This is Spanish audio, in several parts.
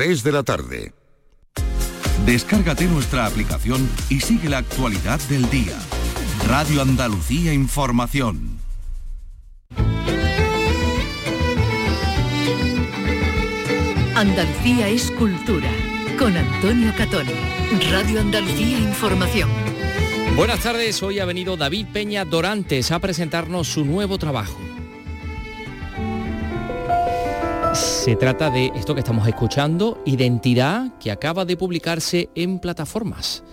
3 de la tarde. Descárgate nuestra aplicación y sigue la actualidad del día. Radio Andalucía Información. Andalucía es cultura. Con Antonio Catón. Radio Andalucía Información. Buenas tardes, hoy ha venido David Peña Dorantes a presentarnos su nuevo trabajo. Se trata de esto que estamos escuchando, Identidad, que acaba de publicarse en plataformas.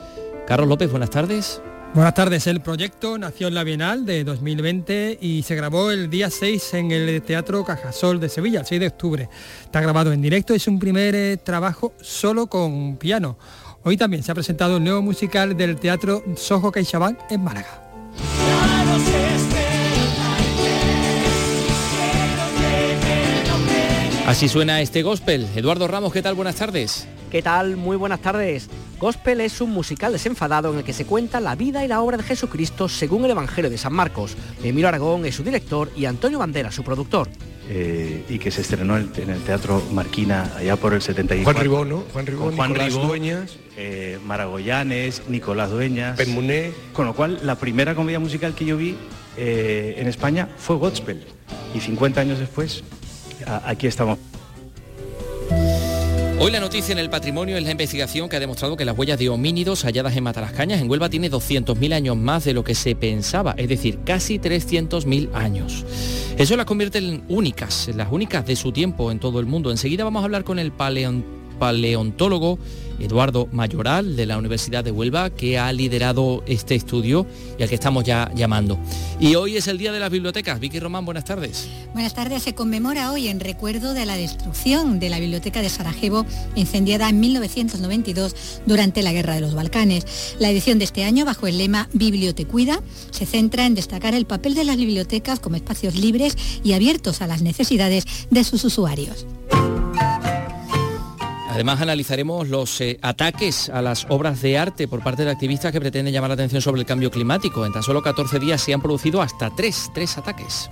Carlos López, buenas tardes. Buenas tardes, el proyecto nació en la Bienal de 2020 y se grabó el día 6 en el Teatro Cajasol de Sevilla, el 6 de octubre. Está grabado en directo, es un primer eh, trabajo solo con piano. Hoy también se ha presentado el nuevo musical del Teatro Soho CaixaBank en Málaga. Así suena este gospel. Eduardo Ramos, ¿qué tal? Buenas tardes. ¿Qué tal? Muy buenas tardes. Gospel es un musical desenfadado en el que se cuenta la vida y la obra de Jesucristo según el Evangelio de San Marcos. Emilio Aragón es su director y Antonio Bandera su productor. Eh, y que se estrenó en, el Teatro Marquina allá por el 74. Juan Ribón, ¿no? Juan Ribón, Juan Nicolás Ribó, Dueñas. eh, Maragoyanes, Nicolás Dueñas. Permuné. Con lo cual, la primera comedia musical que yo vi eh, en España fue Gospel. Y 50 años después, aquí estamos. Hoy la noticia en el patrimonio es la investigación que ha demostrado que las huellas de homínidos halladas en Matalascañas en Huelva tiene 200.000 años más de lo que se pensaba, es decir, casi 300.000 años. Eso las convierte en únicas, las únicas de su tiempo en todo el mundo. Enseguida vamos a hablar con el paleon- paleontólogo Eduardo Mayoral de la Universidad de Huelva, que ha liderado este estudio y al que estamos ya llamando. Y hoy es el Día de las Bibliotecas. Vicky Román, buenas tardes. Buenas tardes. Se conmemora hoy en recuerdo de la destrucción de la Biblioteca de Sarajevo, incendiada en 1992 durante la Guerra de los Balcanes. La edición de este año, bajo el lema Bibliotecuida, se centra en destacar el papel de las bibliotecas como espacios libres y abiertos a las necesidades de sus usuarios. Además analizaremos los eh, ataques a las obras de arte por parte de activistas que pretenden llamar la atención sobre el cambio climático. En tan solo 14 días se han producido hasta tres, tres ataques.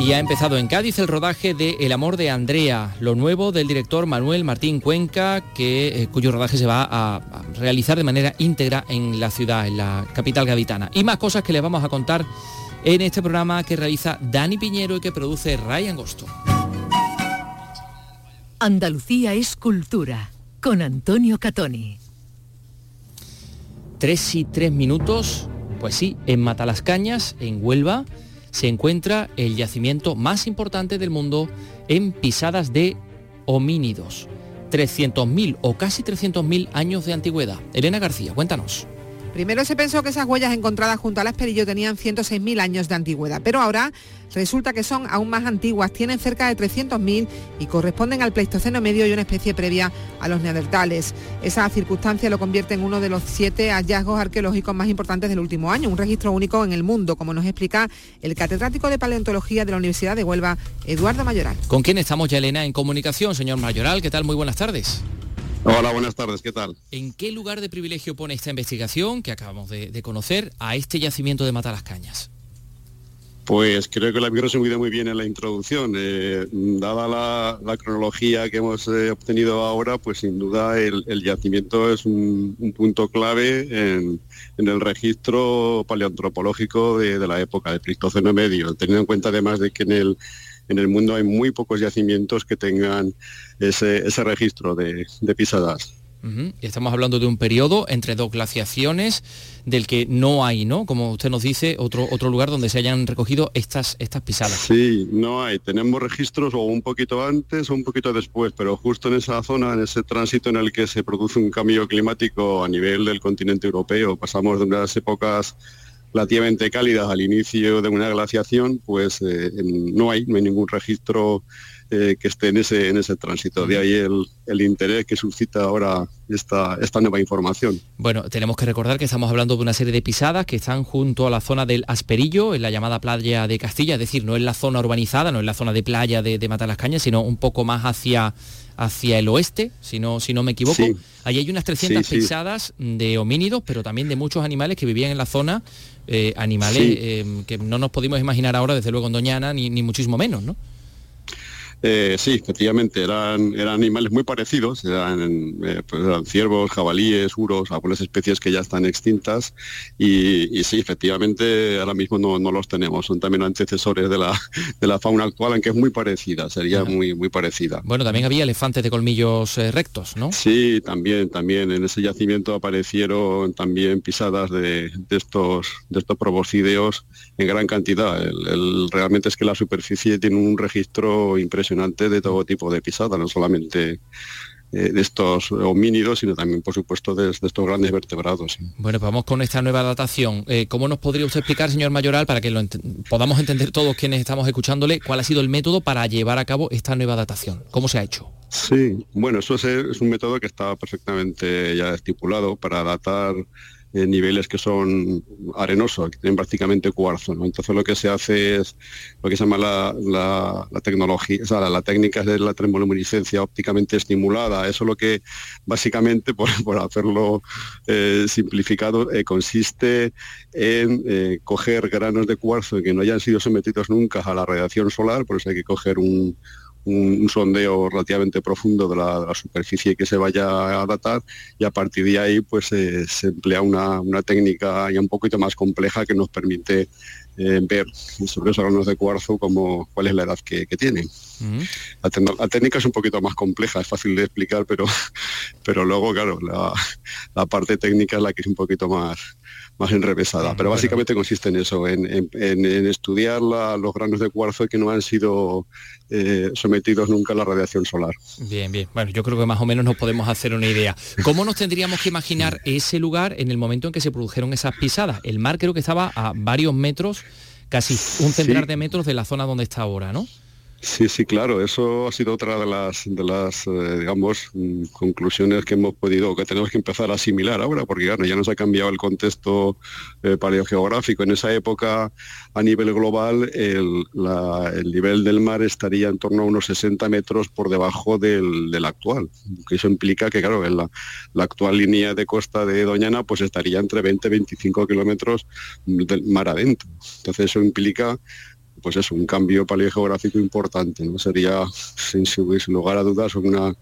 Y ha empezado en Cádiz el rodaje de El amor de Andrea, lo nuevo del director Manuel Martín Cuenca, que, eh, cuyo rodaje se va a, a realizar de manera íntegra en la ciudad, en la capital gaditana. Y más cosas que les vamos a contar en este programa que realiza Dani Piñero y que produce Ray Angosto. Andalucía es cultura. Con Antonio Catoni. Tres y tres minutos, pues sí, en Matalascañas, en Huelva, se encuentra el yacimiento más importante del mundo en pisadas de homínidos. 300.000 o casi 300.000 años de antigüedad. Elena García, cuéntanos. Primero se pensó que esas huellas encontradas junto al Esperillo tenían 106.000 años de antigüedad, pero ahora resulta que son aún más antiguas, tienen cerca de 300.000 y corresponden al Pleistoceno medio y una especie previa a los neandertales. Esa circunstancia lo convierte en uno de los siete hallazgos arqueológicos más importantes del último año, un registro único en el mundo, como nos explica el catedrático de paleontología de la Universidad de Huelva, Eduardo Mayoral. ¿Con quién estamos ya, Elena, en comunicación? Señor Mayoral, ¿qué tal? Muy buenas tardes. Hola, buenas tardes, ¿qué tal? ¿En qué lugar de privilegio pone esta investigación que acabamos de, de conocer a este yacimiento de Matalascañas? Pues creo que lo habéis resumido muy bien en la introducción. Eh, dada la, la cronología que hemos eh, obtenido ahora, pues sin duda el, el yacimiento es un, un punto clave en, en el registro paleoantropológico de, de la época del Pleistoceno medio, teniendo en cuenta además de que en el, en el mundo hay muy pocos yacimientos que tengan ese, ese registro de, de pisadas. Estamos hablando de un periodo entre dos glaciaciones del que no hay, ¿no? Como usted nos dice, otro, otro lugar donde se hayan recogido estas, estas pisadas. Sí, no hay. Tenemos registros o un poquito antes o un poquito después, pero justo en esa zona, en ese tránsito en el que se produce un cambio climático a nivel del continente europeo, pasamos de unas épocas relativamente cálidas al inicio de una glaciación, pues eh, no hay, no hay ningún registro eh, que esté en ese, en ese tránsito. De ahí el, el interés que suscita ahora esta, esta nueva información. Bueno, tenemos que recordar que estamos hablando de una serie de pisadas que están junto a la zona del Asperillo, en la llamada playa de Castilla, es decir, no en la zona urbanizada, no en la zona de playa de, de Matalascañas, sino un poco más hacia, hacia el oeste, si no, si no me equivoco. Sí. Allí hay unas 300 Sí, sí. pisadas de homínidos, pero también de muchos animales que vivían en la zona, eh, animales Sí. eh, que no nos podemos imaginar ahora, desde luego en Doñana, ni, ni muchísimo menos, ¿no? Eh, sí, efectivamente, eran, eran animales muy parecidos, eran, eh, pues eran ciervos, jabalíes, uros, algunas especies que ya están extintas y, sí, efectivamente ahora mismo no, los tenemos, son también antecesores de la, de la fauna actual, aunque es muy parecida, sería muy, muy parecida. Bueno, también había elefantes de colmillos eh, rectos, ¿no? Sí, también, también, en ese yacimiento aparecieron también pisadas de, estos, de estos proboscideos en gran cantidad. El, realmente es que la superficie tiene un registro impresionante de todo tipo de pisadas, no solamente eh, de estos homínidos, sino también, por supuesto, de, estos grandes vertebrados. Bueno, pues vamos con esta nueva datación. Eh, ¿Cómo nos podría usted explicar, señor Mayoral, para que lo podamos entender todos quienes estamos escuchándole, cuál ha sido el método para llevar a cabo esta nueva datación? ¿Cómo se ha hecho? Sí, bueno, eso es un método que está perfectamente ya estipulado para datar eh, niveles que son arenosos, que tienen prácticamente cuarzo. Entonces lo que se hace es lo que se llama la, tecnología, o sea, la, técnica de la termoluminiscencia ópticamente estimulada. Eso lo que básicamente, por, hacerlo eh, simplificado, eh, consiste en coger granos de cuarzo que no hayan sido sometidos nunca a la radiación solar, por eso hay que coger un un, sondeo relativamente profundo de la, superficie que se vaya a datar y a partir de ahí pues eh, se emplea una, técnica ya un poquito más compleja que nos permite eh, ver sobre esos granos de cuarzo como cuál es la edad que, tienen. la, técnica es un poquito más compleja, es fácil de explicar, pero, pero luego, claro, la, la parte técnica es la que es un poquito más, más enrevesada. Pero básicamente consiste en eso, en, estudiar los granos de cuarzo que no han sido eh, sometidos nunca a la radiación solar. Bien, bien. Bueno, yo creo que más o menos nos podemos hacer una idea. ¿Cómo nos tendríamos que imaginar ese lugar en el momento en que se produjeron esas pisadas? El mar creo que estaba a varios metros, casi un centenar de metros de la zona donde está ahora, ¿no? Sí, sí, claro, eso ha sido otra de las, de las eh, digamos, mm, conclusiones que hemos podido, que tenemos que empezar a asimilar ahora, porque claro, ya nos ha cambiado el contexto eh, paleogeográfico. En esa época, a nivel global, el, nivel del mar estaría en torno a unos 60 metros por debajo del, actual. Que eso implica que, claro, la, la, actual línea de costa de Doñana pues estaría entre 20 y 25 kilómetros del mar adentro. Entonces eso implica pues es un cambio paleogeográfico importante, ¿no? Sería, sin, lugar a dudas, una,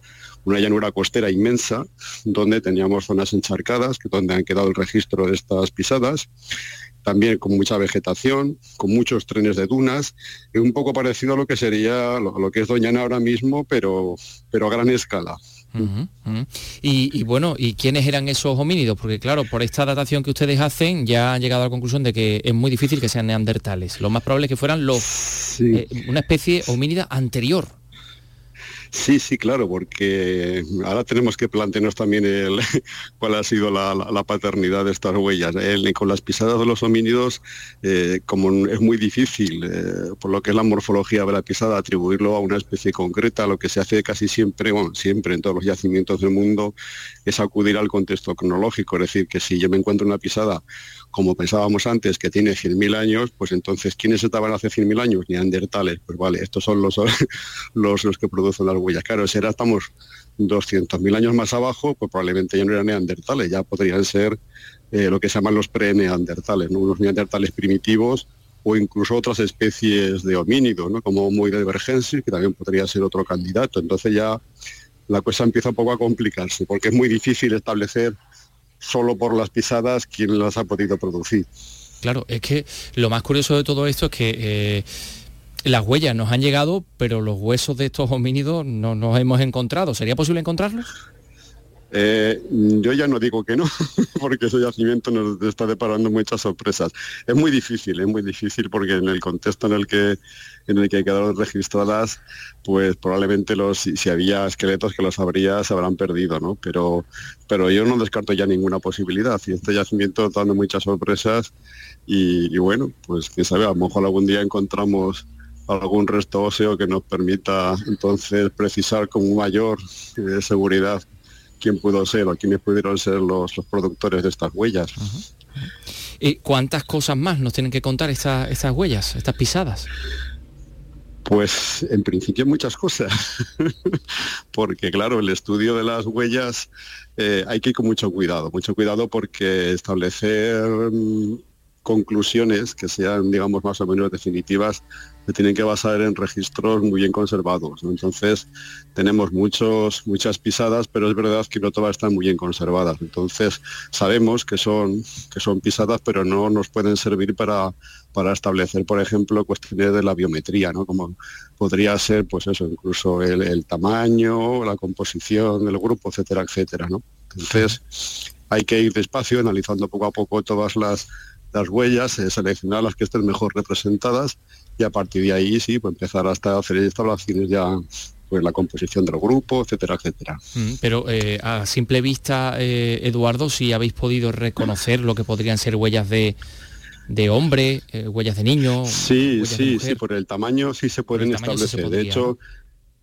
llanura costera inmensa, donde teníamos zonas encharcadas, que donde han quedado el registro de estas pisadas, también con mucha vegetación, con muchos trenes de dunas, un poco parecido a lo que sería lo, que es Doñana ahora mismo, pero, pero a gran escala. Y, bueno, ¿y quiénes eran esos homínidos? Porque claro, por esta datación que ustedes hacen ya han llegado a la conclusión de que es muy difícil que sean neandertales. Lo más probable es que fueran los eh, una especie homínida anterior. Sí, sí, claro, porque ahora tenemos que plantearnos también cuál ha sido la, paternidad de estas huellas. con las pisadas de los homínidos, eh, como es muy difícil, eh, por lo que es la morfología de la pisada, atribuirlo a una especie concreta, lo que se hace casi siempre, bueno, siempre en todos los yacimientos del mundo, es acudir al contexto cronológico. Es decir, que si yo me encuentro una pisada como pensábamos antes, que tiene 100.000 años, pues entonces, ¿quiénes estaban hace 100.000 años? Neandertales. Pues vale, estos son los, los, los que producen las huellas. Claro, si ahora estamos 200.000 años más abajo, pues probablemente ya no eran neandertales, ya podrían ser eh, lo que se llaman los pre-neandertales, ¿no? unos neandertales primitivos o incluso otras especies de homínidos, ¿no? como Homo divergensis, que también podría ser otro candidato. Entonces ya la cosa empieza un poco a complicarse, porque es muy difícil establecer solo por las pisadas quién las ha podido producir. Claro, es que lo más curioso de todo esto es que eh, las huellas nos han llegado, pero los huesos de estos homínidos no nos hemos encontrado. ¿Sería posible encontrarlos? Eh, yo ya no digo que no, porque ese yacimiento nos está deparando muchas sorpresas. Es muy difícil, es muy difícil porque en el contexto en el que en el que hay quedado registradas, pues probablemente los si, había esqueletos que los habría se habrán perdido, ¿no? Pero pero yo no descarto ya ninguna posibilidad. Y este yacimiento está dando muchas sorpresas y, bueno, pues quién sabe, a lo mejor algún día encontramos algún resto óseo que nos permita entonces precisar con mayor eh, seguridad quién pudo ser o quiénes pudieron ser los, productores de estas huellas. ¿Y cuántas cosas más nos tienen que contar estas huellas, estas pisadas? Pues en principio muchas cosas, porque claro, el estudio de las huellas eh, hay que ir con mucho cuidado, mucho cuidado porque establecer mm, conclusiones que sean, digamos, más o menos definitivas se tienen que basar en registros muy bien conservados. Entonces, tenemos muchos, muchas pisadas, pero es verdad que no todas están muy bien conservadas. Entonces, sabemos que son, que son pisadas, pero no nos pueden servir para, para establecer, por ejemplo, cuestiones de la biometría, ¿no? Como podría ser, pues eso, incluso el, tamaño, la composición del grupo, etcétera, etcétera, ¿no? Entonces, hay que ir despacio, analizando poco a poco todas las, las huellas, eh, seleccionar las que estén mejor representadas y a partir de ahí sí, pues empezar hasta hacer instalaciones ya pues la composición del grupo, etcétera, etcétera. Mm, pero eh, a simple vista, eh, Eduardo, si habéis podido reconocer lo que podrían ser huellas de, de hombre, huellas de niño. Sí, sí, sí, por el tamaño sí se pueden establecer. de hecho,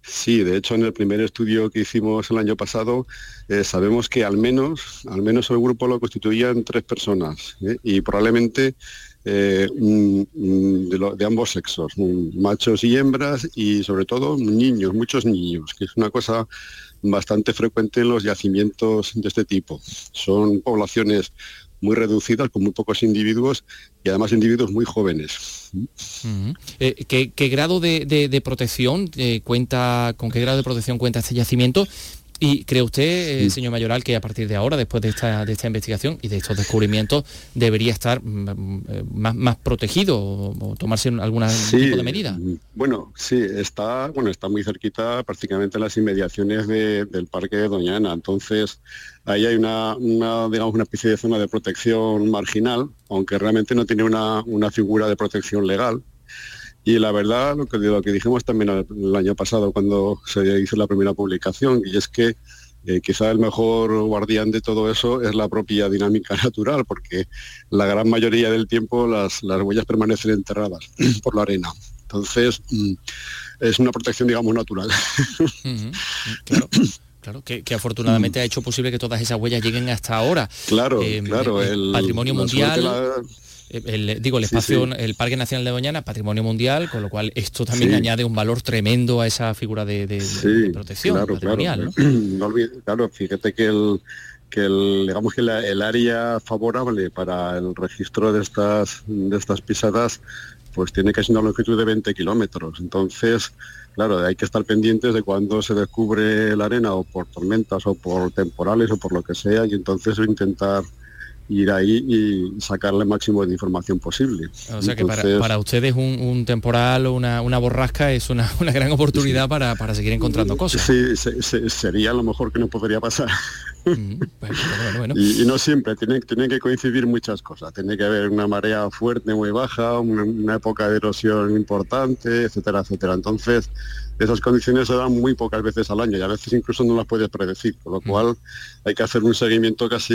Sí, de hecho en el primer estudio que hicimos el año pasado eh, sabemos que al menos, al menos el grupo lo constituían tres personas ¿eh? y probablemente eh, de, ambos sexos, machos y hembras y sobre todo niños, muchos niños, que es una cosa bastante frecuente en los yacimientos de este tipo. Son poblaciones muy reducidas, con muy pocos individuos y además individuos muy jóvenes. Eh, ¿qué, grado de, protección eh, cuenta, con qué grado de protección cuenta este yacimiento? ¿Y cree usted, eh, señor Mayoral, que a partir de ahora, después de esta, de esta investigación y de estos descubrimientos, debería estar mm, mm, más, más protegido o, tomarse alguna tipo de medida? Mm, bueno, sí, está, bueno, está muy cerquita prácticamente las inmediaciones del parque de Doñana. Entonces, ahí hay una, digamos, una especie de zona de protección marginal, aunque realmente no tiene una, una figura de protección legal y la verdad, lo que, lo que dijimos también el, año pasado cuando se hizo la primera publicación, y es que eh, quizá el mejor guardián de todo eso es la propia dinámica natural, porque la gran mayoría del tiempo las, las huellas permanecen enterradas por la arena. Entonces, mm, es una protección, digamos, natural. Claro. Claro, que, afortunadamente ha hecho posible que todas esas huellas lleguen hasta ahora. Claro, eh, claro. El, patrimonio mundial el, digo, el espacio, el Parque Nacional de Doñana, patrimonio mundial, con lo cual esto también añade un valor tremendo a esa figura de, protección claro, patrimonial. Claro, claro, fíjate que el que el, digamos que el área favorable para el registro de estas de estas pisadas pues tiene casi una longitud de 20 kilómetros. Entonces, claro, hay que estar pendientes de cuando se descubre la arena o por tormentas o por temporales o por lo que sea y entonces intentar ir ahí y sacarle el máximo de información posible. O sea que para, ustedes un, temporal o una, borrasca es una, gran oportunidad para, seguir encontrando cosas. Sí, sería lo mejor que nos podría pasar. Y, no siempre, tiene, tiene que coincidir muchas cosas. Tiene que haber una marea fuerte, muy baja, una, una época de erosión importante, etcétera, etcétera. Entonces, esas condiciones se dan muy pocas veces al año y a veces incluso no las puedes predecir, con lo cual hay que hacer un seguimiento casi,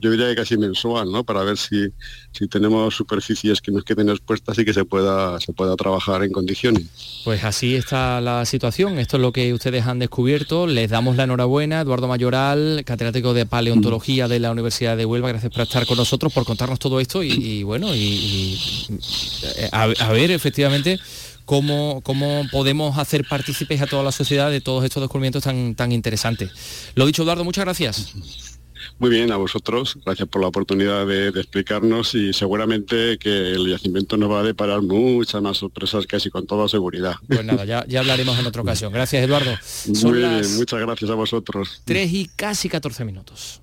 yo diría que casi mensual, ¿no? Para ver si, si tenemos superficies que nos queden expuestas y que se pueda, se pueda trabajar en condiciones. Pues así está la situación, esto es lo que ustedes han descubierto, les damos la enhorabuena, Eduardo Mayoral, catedrático de paleontología de la Universidad de Huelva, gracias por estar con nosotros, por contarnos todo esto y, bueno, y, a ver efectivamente cómo, podemos hacer partícipes a toda la sociedad de todos estos descubrimientos tan, tan interesantes. Lo dicho, Eduardo, muchas gracias. Muy bien, a vosotros. Gracias por la oportunidad de, explicarnos y seguramente que el yacimiento nos va a deparar muchas más sorpresas, casi con toda seguridad. Pues nada, ya, ya hablaremos en otra ocasión. Gracias, Eduardo. Muy bien, muchas gracias a vosotros. Tres y casi 14 minutos.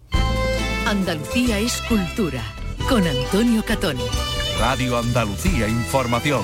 Andalucía es cultura, con Antonio Catoni. Radio Andalucía Información.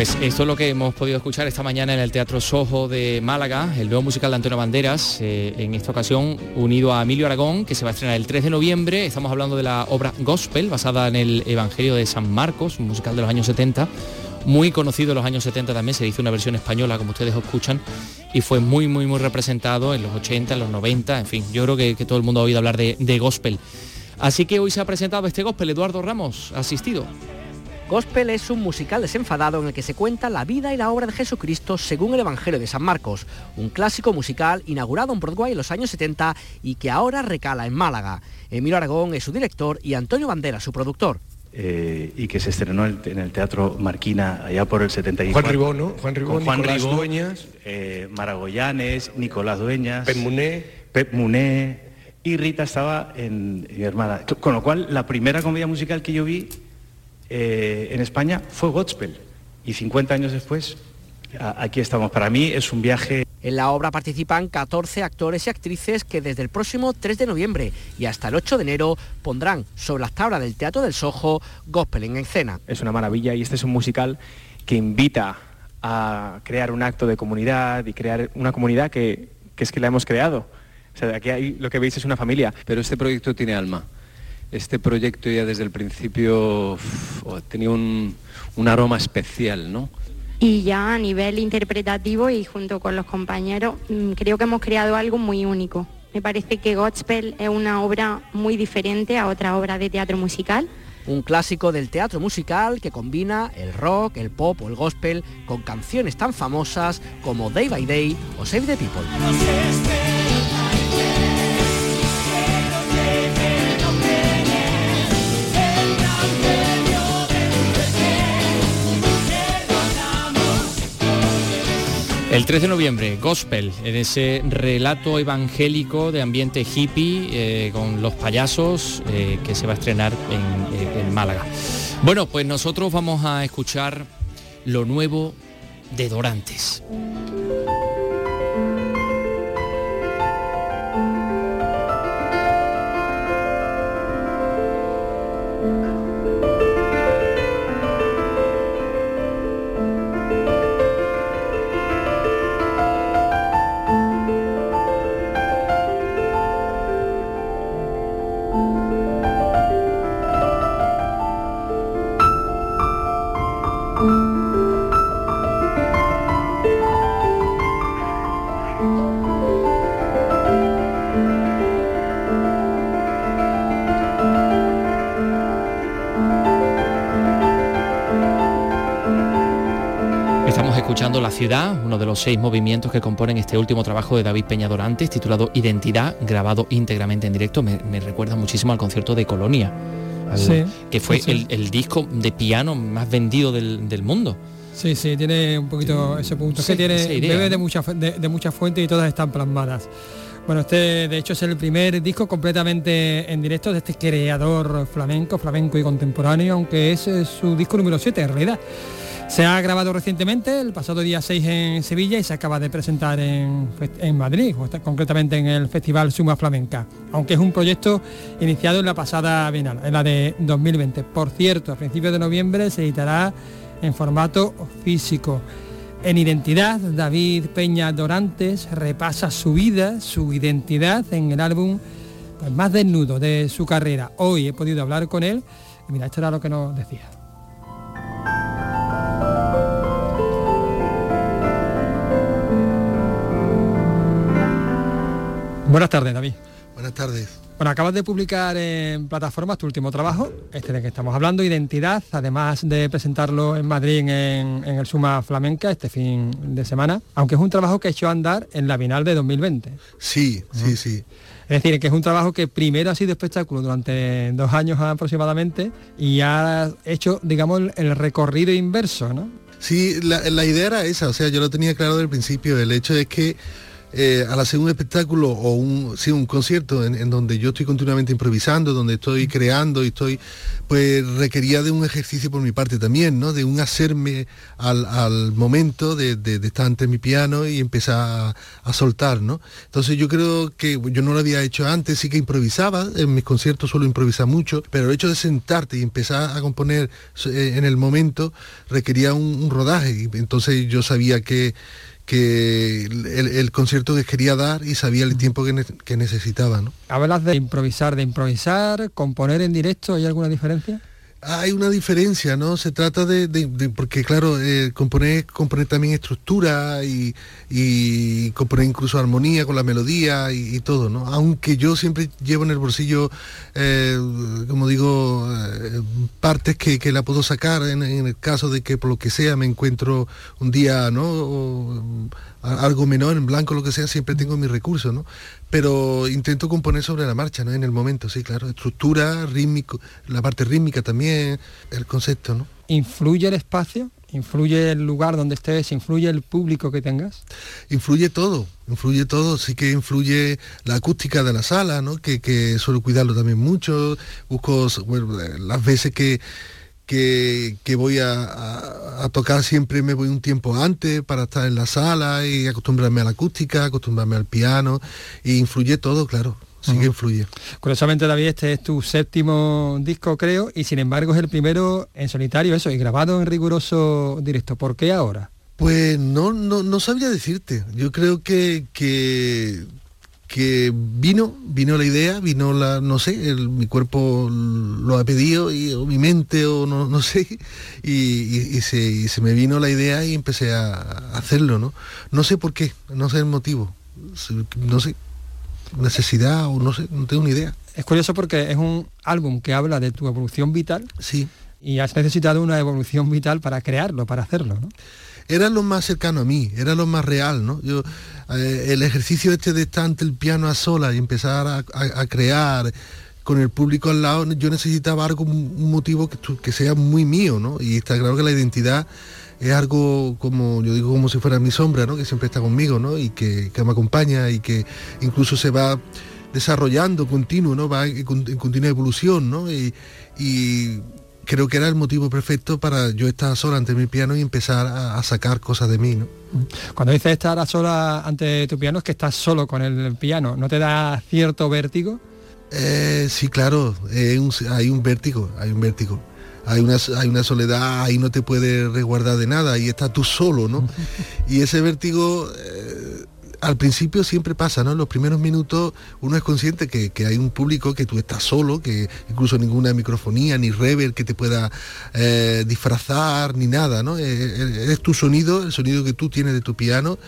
Pues esto es lo que hemos podido escuchar esta mañana en el Teatro Sojo de Málaga, el nuevo musical de Antonio Banderas, eh, en esta ocasión unido a Emilio Aragón, que se va a estrenar el 3 de noviembre. Estamos hablando de la obra Gospel, basada en el Evangelio de San Marcos, un musical de los años 70, muy conocido en los años 70 también, se hizo una versión española, como ustedes escuchan, y fue muy, muy, muy representado en los 80, en los 90, en fin, yo creo que, todo el mundo ha oído hablar de, de Gospel. Así que hoy se ha presentado este Gospel, Eduardo Ramos asistido. Gospel es un musical desenfadado en el que se cuenta la vida y la obra de Jesucristo según el Evangelio de San Marcos, un clásico musical inaugurado en Broadway en los años 70 y que ahora recala en Málaga. Emilio Aragón es su director y Antonio Bandera su productor. Eh, y que se estrenó en el Teatro Marquina allá por el 74. Juan Ribó, ¿no? Juan Ribó, Juan Nicolás Dueñas. Eh, Maragoyanes, Nicolás Dueñas. Pep Muné. Pep Muné. Y Rita estaba en, en mi hermana. Con lo cual, la primera comedia musical que yo vi eh, en España fue Godspell. Y 50 años después, aquí estamos. Para mí es un viaje... En la obra participan 14 actores y actrices que desde el próximo 3 de noviembre y hasta el 8 de enero pondrán sobre las tablas del Teatro del Sojo Gospel en escena. Es una maravilla y este es un musical que invita a crear un acto de comunidad y crear una comunidad que, es que la hemos creado. O sea, aquí hay, lo que veis es una familia. Pero este proyecto tiene alma este proyecto ya desde el principio tenía un, aroma especial, ¿no? Y ya a nivel interpretativo y junto con los compañeros, mm, creo que hemos creado algo muy único. Me parece que Godspell es una obra muy diferente a otra obra de teatro musical. Un clásico del teatro musical que combina el rock, el pop o el gospel con canciones tan famosas como Day by Day o Save the People. El 13 de noviembre, Gospel, en ese relato evangélico de ambiente hippie eh, con los payasos eh, que se va a estrenar en, en Málaga. Bueno, pues nosotros vamos a escuchar lo nuevo de Dorantes. La Ciudad, uno de los seis movimientos que componen este último trabajo de David Peña Dorantes, titulado Identidad, grabado íntegramente en directo. Me, recuerda muchísimo al concierto de Colonia, que fue El, disco de piano más vendido del, mundo. Sí, sí, tiene un poquito ese punto. que tiene, bebe de muchas de, muchas fuentes y todas están plasmadas. Bueno, este de hecho es el primer disco completamente en directo de este creador flamenco, flamenco y contemporáneo, aunque es su disco número 7 en realidad. Se ha grabado recientemente, el pasado día 6 en Sevilla y se acaba de presentar en, Madrid, concretamente en el Festival Suma Flamenca, aunque es un proyecto iniciado en la pasada Bienal, en la de 2020. Por cierto, a principios de noviembre se editará en formato físico. En identidad, David Peña Dorantes repasa su vida, su identidad en el álbum pues, más desnudo de su carrera. Hoy he podido hablar con él y mira, esto era lo que nos decía. Buenas tardes, David. Buenas tardes. Bueno, acabas de publicar en plataformas tu último trabajo, este de que estamos hablando, Identidad, además de presentarlo en Madrid en, el Suma Flamenca este fin de semana, aunque es un trabajo que ha hecho andar en la Bienal de 2020. Sí, sí, sí. Es decir, que es un trabajo que primero ha sido espectáculo durante dos años aproximadamente y ha hecho, digamos, el recorrido inverso, ¿no? Sí, la, la idea era esa, o sea, yo lo tenía claro desde el principio, el hecho de que eh, al hacer un espectáculo o un, sí, un concierto en, donde yo estoy continuamente improvisando, donde estoy creando y estoy, pues requería de un ejercicio por mi parte también, ¿no? De un hacerme al, momento de, estar ante mi piano y empezar a, soltar, ¿no? Entonces yo creo que yo no lo había hecho antes, sí que improvisaba, en mis conciertos suelo improvisar mucho, pero el hecho de sentarte y empezar a componer eh, en el momento requería un rodaje entonces yo sabía que que el, concierto que quería dar y sabía el tiempo que, necesitaba. ¿no? Hablas de improvisar, de improvisar, componer en directo, ¿hay alguna diferencia? Hay una diferencia, ¿no? Se trata de, porque claro, eh, componer, también estructura y, y, componer incluso armonía con la melodía y, todo, ¿no? Aunque yo siempre llevo en el bolsillo, eh, como digo, eh, partes que, la puedo sacar en, el caso de que por lo que sea me encuentro un día, ¿no? Algo menor, en blanco, lo que sea, siempre tengo mi recurso, ¿no? Pero intento componer sobre la marcha, ¿no? En el momento, sí, claro. Estructura, rítmico, la parte rítmica también, el concepto, ¿no? ¿Influye el espacio? ¿Influye el lugar donde estés? ¿Influye el público que tengas? Influye todo, influye todo, sí que influye la acústica de la sala, ¿no? Que, que suelo cuidarlo también mucho, busco bueno, las veces que que, voy a, tocar siempre me voy un tiempo antes para estar en la sala y acostumbrarme a la acústica, acostumbrarme al piano, y influye todo, claro. Sí que influye. Curiosamente, David, este es tu séptimo disco, creo, y sin embargo es el primero en solitario, eso, y grabado en riguroso directo. ¿Por qué ahora? Pues no, no, no sabría decirte. Yo creo que, que que vino, vino la idea, vino la, no sé, mi cuerpo lo ha pedido, y, o mi mente, o no, no sé, y, se, me vino la idea y empecé a, hacerlo, ¿no? No sé por qué, no sé el motivo, no sé, necesidad o no sé, no tengo ni idea. Es curioso porque es un álbum que habla de tu evolución vital. Sí. Y has necesitado una evolución vital para crearlo, para hacerlo, ¿no? Era lo más cercano a mí, era lo más real, ¿no? Yo, eh, el ejercicio este de estar ante el piano a sola y empezar a, crear con el público al lado, yo necesitaba algo, un motivo que, sea muy mío, ¿no? Y está claro que la identidad es algo como, yo digo, como si fuera mi sombra, ¿no? Que siempre está conmigo, ¿no? Y que, me acompaña y que incluso se va desarrollando continuo, ¿no? Va en, continua evolución, ¿no? y, creo que era el motivo perfecto para yo estar sola ante mi piano y empezar a, sacar cosas de mí. ¿no? Cuando dices estar sola ante tu piano es que estás solo con el piano, ¿no te da cierto vértigo? Eh, sí, claro, hay un vértigo, hay un vértigo. Hay una, hay una soledad, ahí no te puedes resguardar de nada, ahí estás tú solo, ¿no? y ese vértigo eh, al principio siempre pasa, ¿no? En los primeros minutos uno es consciente que, hay un público que tú estás solo, que incluso ninguna microfonía ni reverb que te pueda eh, disfrazar ni nada, ¿no? Eh, eh, es tu sonido, el sonido que tú tienes de tu piano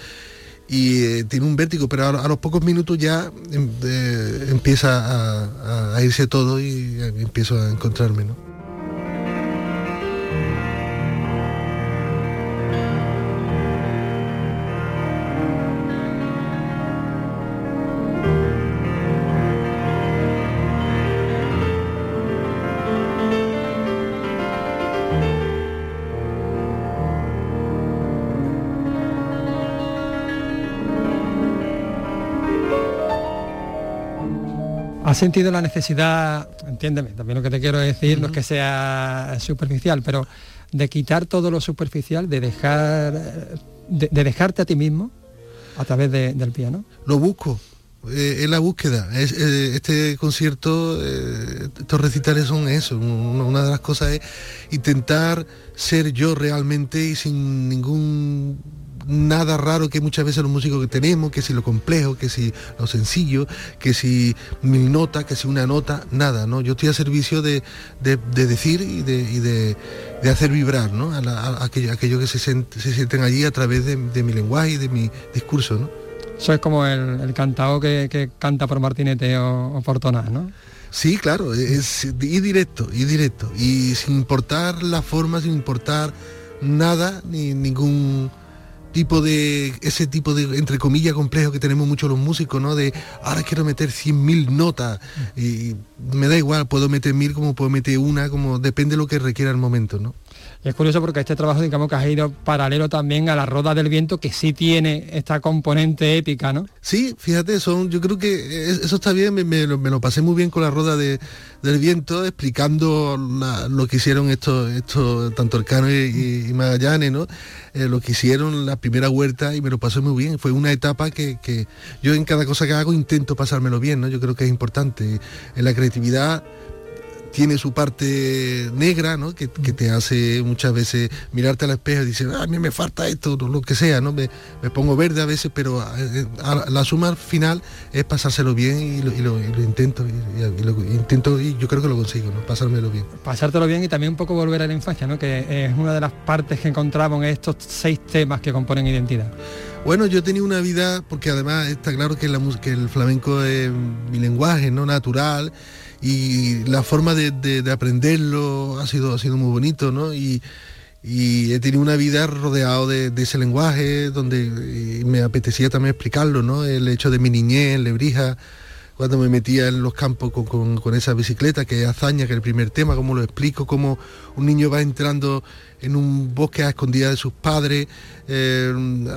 y tiene un vértigo, pero a, los pocos minutos ya em, empieza a, irse todo y empiezo a encontrarme, ¿no? Sentido la necesidad, entiéndeme, también lo que te quiero decir no es que sea superficial, pero de quitar todo lo superficial, de dejar de, dejarte a ti mismo a través del piano? Lo busco, eh, es la búsqueda. Es, eh, este concierto, eh, estos recitales son eso. una, de las cosas es intentar ser yo realmente y sin ningún nada raro que muchas veces los músicos que tenemos, que si lo complejo, que si lo sencillo, que si mil notas, que si una nota, nada, ¿no? Yo estoy a servicio de, decir y de, hacer vibrar, ¿no? A, aquello, que se, sienten allí a través de, mi lenguaje y de mi discurso, ¿no? Eso es como el, el cantao que, canta por Martinete o, por Tonás, ¿no? Sí, claro, es, y directo, y directo, y sin importar la forma, sin importar nada, ni ningún tipo de, ese tipo de, entre comillas, complejo que tenemos muchos los músicos, ¿no? De, ahora quiero meter 100.000 notas y me da igual, puedo meter mil como puedo meter una, como depende de lo que requiera el momento, ¿no? Es curioso porque este trabajo, digamos que ha ido paralelo también a la Roda del Viento, que sí tiene esta componente épica, ¿no? Sí, fíjate, son, yo creo que eso está bien, me, lo, pasé muy bien con la Roda del Viento, explicando lo que hicieron estos, estos tanto Elcano y, y, Magallanes, ¿no? Eh, lo que hicieron la primera huerta y me lo pasé muy bien. Fue una etapa que, que yo en cada cosa que hago intento pasármelo bien, ¿no? Yo creo que es importante. En la creatividad tiene su parte negra, ¿no? Que, te hace muchas veces mirarte al espejo y decir, ah, a mí me falta esto, lo que sea, ¿no? Me, pongo verde a veces, pero eh, la suma final es pasárselo bien y lo, intento, y, lo intento y yo creo que lo consigo, ¿no? Pasármelo bien. Pasártelo bien y también un poco volver a la infancia, ¿no? Que es una de las partes que encontramos en estos seis temas que componen identidad. Bueno, yo he tenido una vida, porque además está claro que, la, que el flamenco es mi lenguaje, ¿no? Natural y la forma de, aprenderlo ha sido, ha sido muy bonito, ¿no? Y, he tenido una vida rodeado de, ese lenguaje donde eh, me apetecía también explicarlo, ¿no? El hecho de mi niñez Lebrija, cuando me metía en los campos con, esa bicicleta, que es hazaña, que es el primer tema, cómo lo explico, cómo un niño va entrando en un bosque a escondidas de sus padres, eh,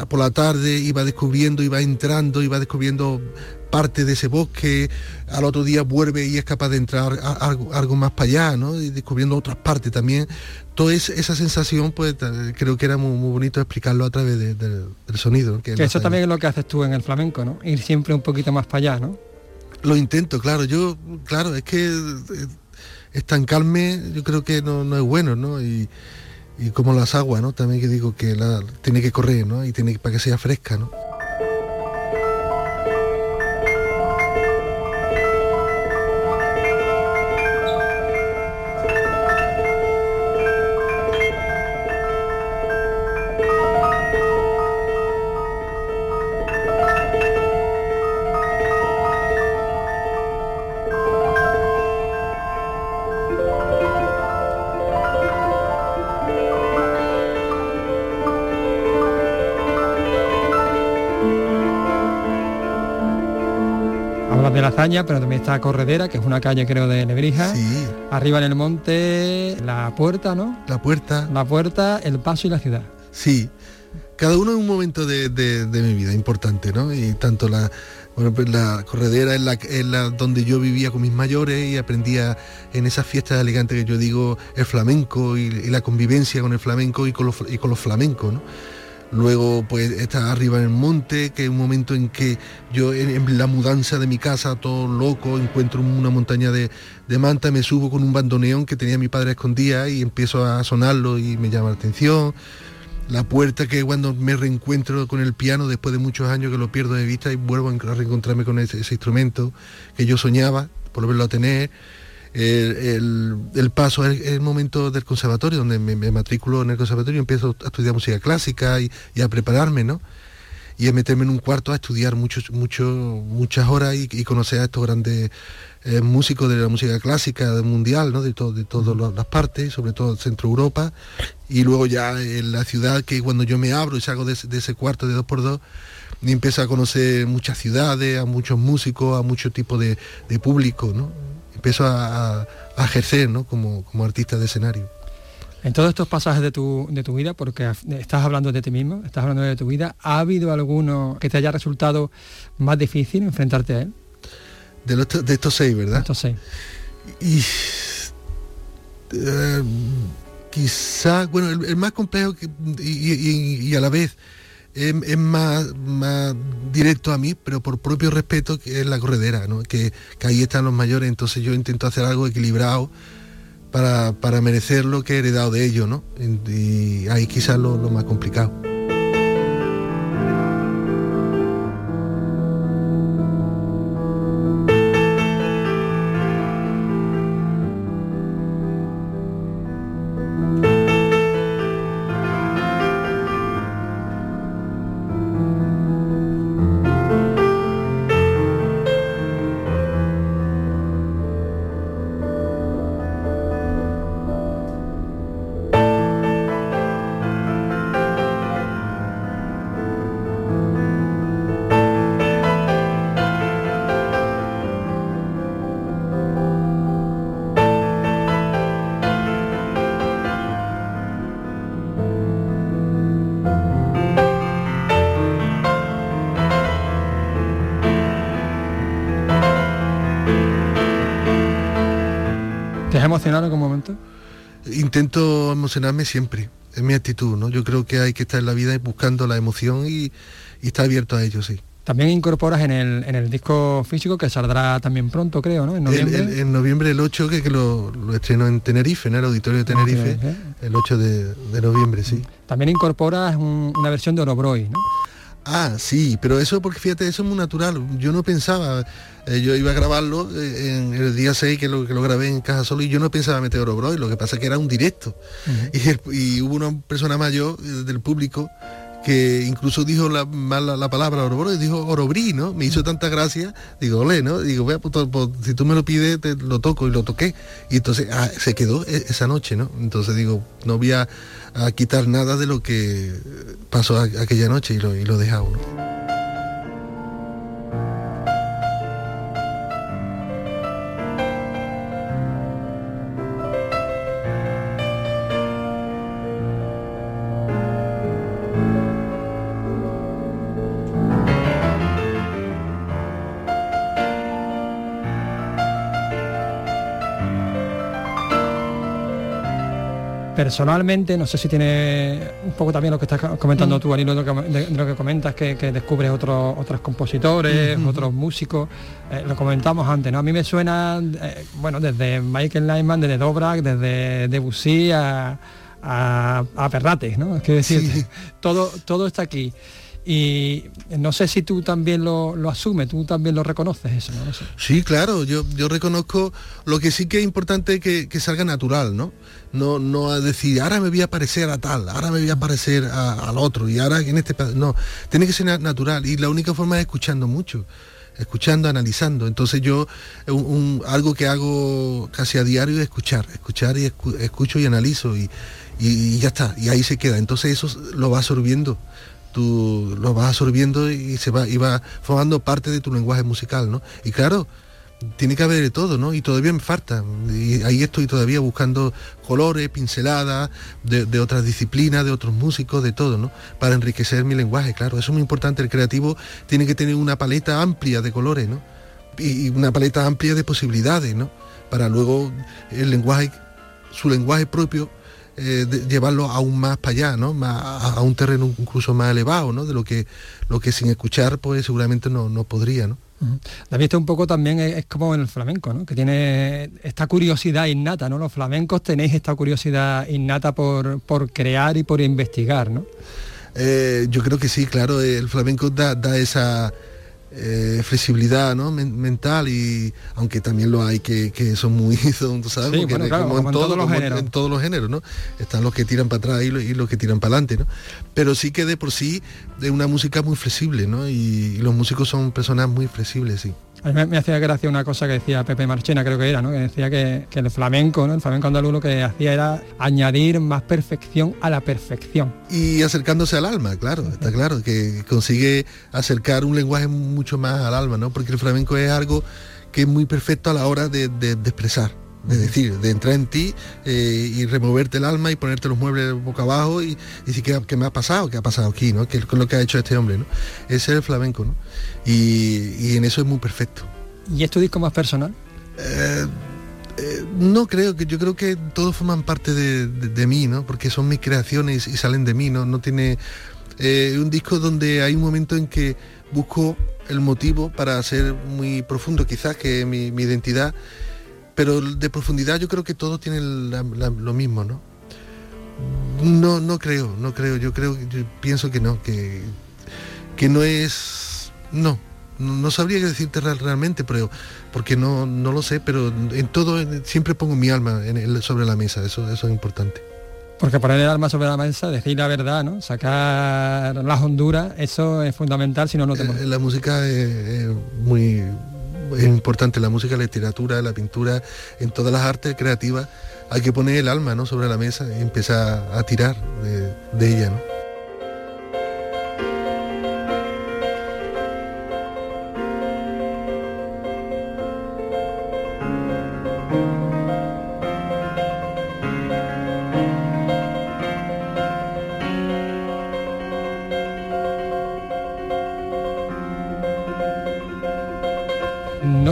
por la tarde iba descubriendo, iba entrando, iba descubriendo parte de ese bosque, al otro día vuelve y es capaz de entrar algo, más para allá, ¿no? Y descubriendo otras partes también. Toda esa sensación, pues creo que era muy, bonito explicarlo a través del sonido. Que, eso también es lo que haces tú en el flamenco, ¿no? Ir siempre un poquito más para allá, ¿no? Lo intento, claro. Yo, claro, es que eh, estancarme yo creo que no, es bueno, ¿no? Y, como las aguas, ¿no? También que digo que la, tiene que correr, ¿no? Y tiene para que sea fresca, ¿no? Pero también está Corredera, que es una calle creo de Nebrija. Arriba en el monte, la puerta, ¿no? La puerta. La puerta, el paso y la ciudad. Sí. Cada uno es un momento de, mi vida importante, ¿no? Y tanto la, bueno, pues la corredera es la, donde yo vivía con mis mayores y aprendía en esas fiestas de Alicante que yo digo el flamenco y, la convivencia con el flamenco y con los, y con los flamencos, ¿no? Luego pues está arriba en el monte, que es un momento en que yo en, la mudanza de mi casa, todo loco, encuentro una montaña de, de manta, me subo con un bandoneón que tenía mi padre escondida y empiezo a sonarlo y me llama la atención. La puerta que cuando me reencuentro con el piano después de muchos años que lo pierdo de vista y vuelvo a reencontrarme con ese, ese instrumento que yo soñaba, por volverlo a tener el, paso es el momento del conservatorio, donde me, me, matriculo en el conservatorio y empiezo a estudiar música clásica y, a prepararme, ¿no? Y a meterme en un cuarto a estudiar muchos mucho, muchas horas y, conocer a estos grandes eh, músicos de la música clásica mundial, ¿no? de, todo, de todas las partes, sobre todo Centro Europa, y luego ya en la ciudad que cuando yo me abro y salgo de, ese cuarto de dos por dos, y empiezo a conocer muchas ciudades, a muchos músicos, a muchos tipos de, de público, ¿no? Empiezo a, ejercer como, artista de escenario. En todos estos pasajes de tu, de tu vida, porque estás hablando de ti mismo, estás hablando de tu vida, ¿ha habido alguno que te haya resultado más difícil enfrentarte a él? De, estos seis, ¿verdad? estos seis. Y eh, quizá, bueno, el, más complejo y, a la vez es, más, más, directo a mí, pero por propio respeto, que es la corredera, ¿no? que, ahí están los mayores, entonces yo intento hacer algo equilibrado para, merecer lo que he heredado de ellos, ¿no? y ahí quizás lo más complicado. Emocionarme siempre, es mi actitud, ¿no? Yo creo que hay que estar en la vida buscando la emoción y, y estar abierto a ello, sí. También incorporas en el, en el disco físico que saldrá también pronto, creo, ¿no? En noviembre. El, en noviembre el 8, que, que lo, lo, estreno en Tenerife, en el auditorio de Tenerife, el 8 de, de, noviembre, sí. También incorporas un, una versión de Orobroy, ¿no? Ah, sí, pero eso porque fíjate, eso es muy natural. Yo no pensaba, eh, yo iba a grabarlo eh, en el día 6 que lo, que lo grabé en Caja Solo y yo no pensaba meter Orobroy, lo que pasa es que era un directo. Uh -huh. y, y, hubo una persona mayor eh, del público que incluso dijo la, la, la palabra Orobro y dijo Orobrí, ¿no? Me hizo tanta gracia, digo, ole, ¿no? Digo, vea, si tú me lo pides, te lo toco y lo toqué. Y entonces ah, se quedó esa noche, ¿no? Entonces digo, no voy a, a quitar nada de lo que pasó aquella noche y lo, y lo. Personalmente, no sé si tiene un poco también lo que estás comentando mm. tú, Anilo, de, de, de, lo que comentas, que, que descubres otros otros compositores, otros músicos, eh, lo comentamos antes, ¿no? A mí me suena, eh, bueno, desde Michael Nyman, desde Dobrak, desde Debussy a, a, a Perrates, ¿no? Es que decir, sí. todo, todo está aquí. Y no sé si tú también lo, lo asumes, tú también lo reconoces eso, ¿no? Sí, claro, yo, yo reconozco lo que sí que es importante que, que salga natural, ¿no? No, no a decir, ahora me voy a parecer a tal, ahora me voy a parecer al otro, y ahora en este... No, tiene que ser natural, y la única forma es escuchando mucho escuchando, analizando. Entonces yo, un, un, algo que hago casi a diario es escuchar, escuchar y escu escucho y analizo y, y, ya está, y ahí se queda. Entonces eso lo va absorbiendo tú lo vas absorbiendo y se va, y va formando parte de tu lenguaje musical, ¿no? Y claro, tiene que haber de todo, ¿no? Y todavía me falta. Y ahí estoy todavía buscando colores, pinceladas de, otras disciplinas, de otros músicos, de todo, ¿no? Para enriquecer mi lenguaje, claro. Eso es muy importante. El creativo tiene que tener una paleta amplia de colores, ¿no? Y una paleta amplia de posibilidades, ¿no? Para luego el lenguaje, su lenguaje propio, eh, de, llevarlo aún más para allá, ¿no? Más, a, a, un terreno incluso más elevado, ¿no? De lo que, lo que sin escuchar, pues seguramente no, no podría, ¿no? Uh -huh. Vista un poco también es, es, como en el flamenco, ¿no? Que tiene esta curiosidad innata, ¿no? Los flamencos tenéis esta curiosidad innata por, por crear y por investigar, ¿no? Eh, yo creo que sí, claro, el flamenco da, da esa eh, flexibilidad ¿no? Men mental y aunque también lo hay que, que son muy son, ¿sabes? Sí, bueno, claro, como, como, en, todo, todos los como géneros. en todos los géneros ¿no? están los que tiran para atrás y, los que tiran para adelante ¿no? pero sí que de por sí de una música muy flexible ¿no? y, y los músicos son personas muy flexibles sí a mí me, hacía gracia una cosa que decía Pepe Marchena, creo que era, ¿no? que decía que, el flamenco, ¿no? el flamenco andaluz lo que hacía era añadir más perfección a la perfección. Y acercándose al alma, claro, está claro, que consigue acercar un lenguaje mucho más al alma, ¿no? porque el flamenco es algo que es muy perfecto a la hora de, de expresar de decir, de entrar en ti eh, y removerte el alma y ponerte los muebles boca abajo y, y decir ¿qué, ¿qué, me ha pasado, qué ha pasado aquí, ¿no? ¿Qué es lo que ha hecho este hombre, ¿no? Ese es el flamenco, ¿no? Y, y en eso es muy perfecto. ¿Y es tu disco más personal? Eh, eh, no creo que yo creo que todos forman parte de, de, de, mí, ¿no? Porque son mis creaciones y salen de mí, ¿no? No tiene un disco donde hay un momento en que busco el motivo para ser muy profundo, quizás que mi, mi identidad pero de profundidad yo creo que todos tienen la, la, lo mismo, ¿no? No, no creo, no creo, yo creo, yo pienso que no, que, que no es, no, no sabría qué decirte realmente, pero porque no, no lo sé, pero en todo siempre pongo mi alma en el, sobre la mesa, eso, eso es importante. Porque poner el alma sobre la mesa, decir la verdad, ¿no? Sacar las honduras, eso es fundamental, si no, no te eh, La música es, es muy es importante la música, la literatura, la pintura, en todas las artes creativas hay que poner el alma ¿no? sobre la mesa y empezar a tirar de, ella.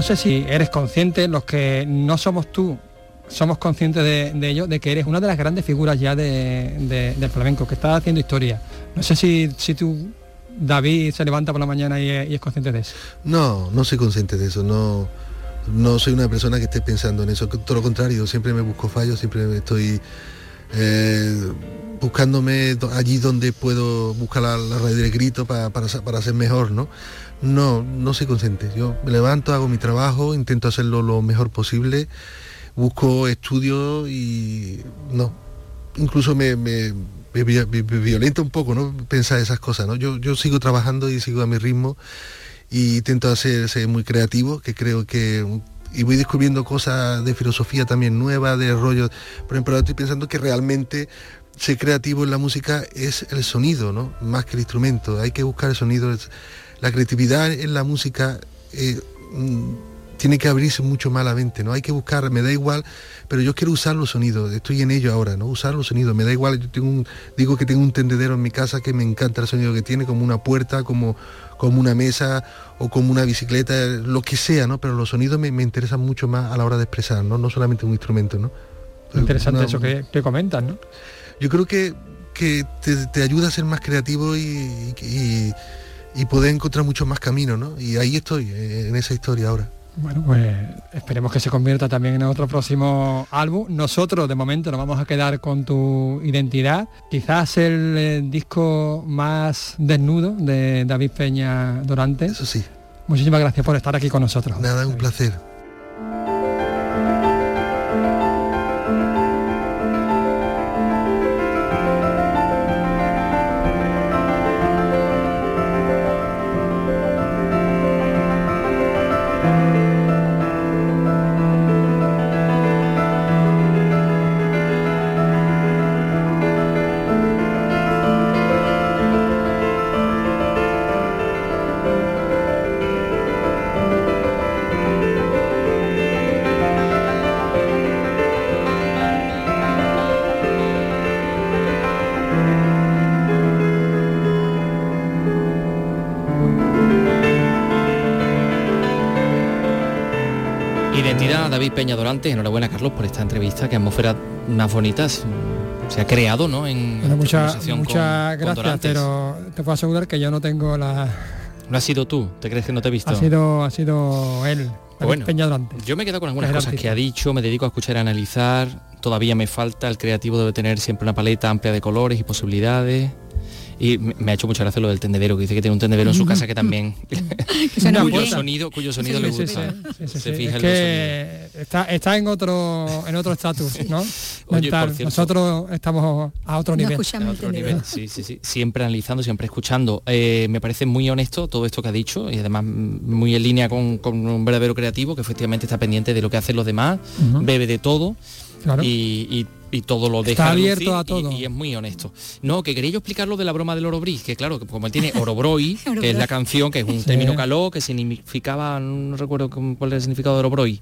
Sé si eres consciente, los que no somos tú, somos conscientes de, ello, de que eres una de las grandes figuras ya de, del flamenco, que estás haciendo historia. No sé si, si tú, David, se levanta por la mañana y, es consciente de eso. No, no soy consciente de eso, no, no soy una persona que esté pensando en eso, todo lo contrario, siempre me busco fallos, siempre estoy eh, buscándome allí donde puedo buscar la, la radio del grito para, para, para ser mejor, ¿no? No, no soy consciente. Yo me levanto, hago mi trabajo, intento hacerlo lo mejor posible, busco estudios y no. Incluso me, me, violenta un poco, ¿no? Pensar esas cosas, ¿no? Yo, yo sigo trabajando y sigo a mi ritmo y intento hacerse muy creativo, que creo que y voy descubriendo cosas de filosofía también nuevas, de rollos. Por ejemplo, estoy pensando que realmente ser creativo en la música es el sonido, ¿no? Más que el instrumento. Hay que buscar el sonido la creatividad en la música eh, mm, tiene que abrirse mucho más la mente, ¿no? Hay que buscar, me da igual, pero yo quiero usar los sonidos, estoy en ello ahora, ¿no? Usar los sonidos, me da igual, yo tengo un, digo que tengo un tendedero en mi casa que me encanta el sonido que tiene, como una puerta, como, como una mesa o como una bicicleta, lo que sea, ¿no? Pero los sonidos me, interesan mucho más a la hora de expresar, ¿no? No solamente un instrumento, ¿no? Interesante eso que, que, comentas, ¿no? Yo creo que, que te, ayuda a ser más creativo y y poder encontrar mucho más camino, ¿no? Y ahí estoy, eh, en esa historia ahora. Bueno, pues esperemos que se convierta también en otro próximo álbum. Nosotros de momento nos vamos a quedar con tu identidad. Quizás el, eh, disco más desnudo de David Peña Durante. Eso sí. Muchísimas gracias por estar aquí con nosotros. Nada, un placer. Peña Dorante, enhorabuena Carlos por esta entrevista, que atmósfera unas bonitas se ha creado, ¿no? En muchas gracias, pero te puedo asegurar que yo no tengo la. No ha sido tú, ¿te crees que no te he visto? Ha sido, ha sido él. Bueno, Peña Durante. yo me quedo con algunas cosas que ha dicho, me dedico a escuchar y analizar. Todavía me falta, el creativo debe tener siempre una paleta amplia de colores y posibilidades. Y me ha hecho mucha gracia lo del tendedero, que dice que tiene un tendedero en su casa que también cuyo sonido, cuyo sonido le gusta. Se fija que está, está en otro en otro estatus, ¿no? Nosotros estamos a otro nivel. A otro nivel. Sí, sí, sí. Siempre analizando, siempre escuchando. Eh, me parece muy honesto todo esto que ha dicho y además muy en línea con, un verdadero creativo que efectivamente está pendiente de lo que hacen los demás, bebe de todo y y todo lo deja Está abierto a todo. Y, es muy honesto. No, que quería yo explicar lo de la broma del Orobris, que claro, que como él tiene Orobroi, que es la canción, que es un término caló, que significaba, no recuerdo cuál es el significado de Orobroi.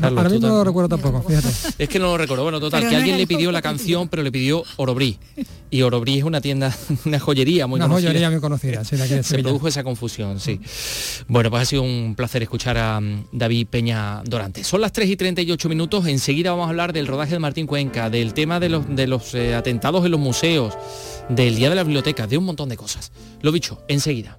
Carlos, Ahora no lo recuerdo tampoco, fíjate. Es que no lo recuerdo. Bueno, total, que alguien le pidió la canción, pero le pidió Orobrí. Y Orobrí es una tienda, una joyería muy una joyería muy conocida, sí, Se produjo esa confusión, sí. Bueno, pues ha sido un placer escuchar a mm, David Peña Dorante. Son las 3 y 38 minutos. Enseguida vamos a hablar del rodaje de Martín Cuenca, del tema de los, de los eh, atentados en los museos, del Día de la Biblioteca, de un montón de cosas. Lo dicho, enseguida.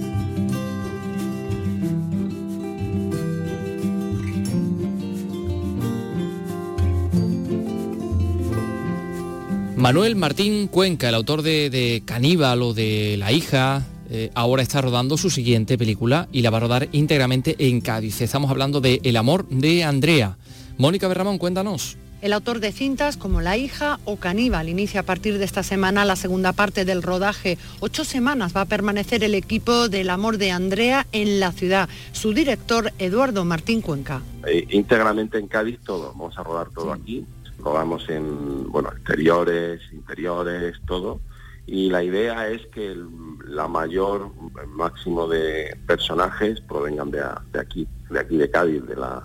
Manuel Martín Cuenca, el autor de, Caníbal o de La hija, eh, ahora está rodando su siguiente película y la va a rodar íntegramente en Cádiz. Estamos hablando de El amor de Andrea. Mónica Berramón, cuéntanos. El autor de cintas como La hija o Caníbal inicia a partir de esta semana la segunda parte del rodaje. Ocho semanas va a permanecer el equipo del amor de Andrea en la ciudad. Su director, Eduardo Martín Cuenca. Eh, íntegramente en Cádiz todo, vamos a rodar todo aquí. Rodamos en, bueno, exteriores, interiores, todo. Y la idea es que el, la mayor el máximo de personajes provengan de, de aquí, de aquí de Cádiz de la,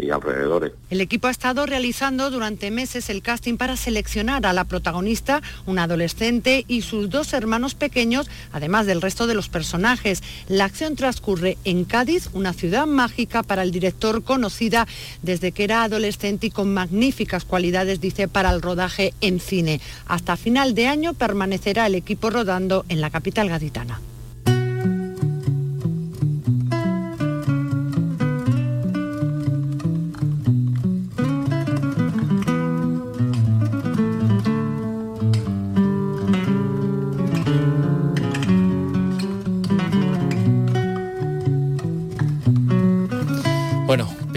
y alrededores. El equipo ha estado realizando durante meses el casting para seleccionar a la protagonista, una adolescente y sus dos hermanos pequeños, además del resto de los personajes. La acción transcurre en Cádiz, una ciudad mágica para el director conocida desde que era adolescente y con magníficas cualidades, dice, para el rodaje en cine. Hasta final de año permanecerá el equipo rodando en la capital gaditana.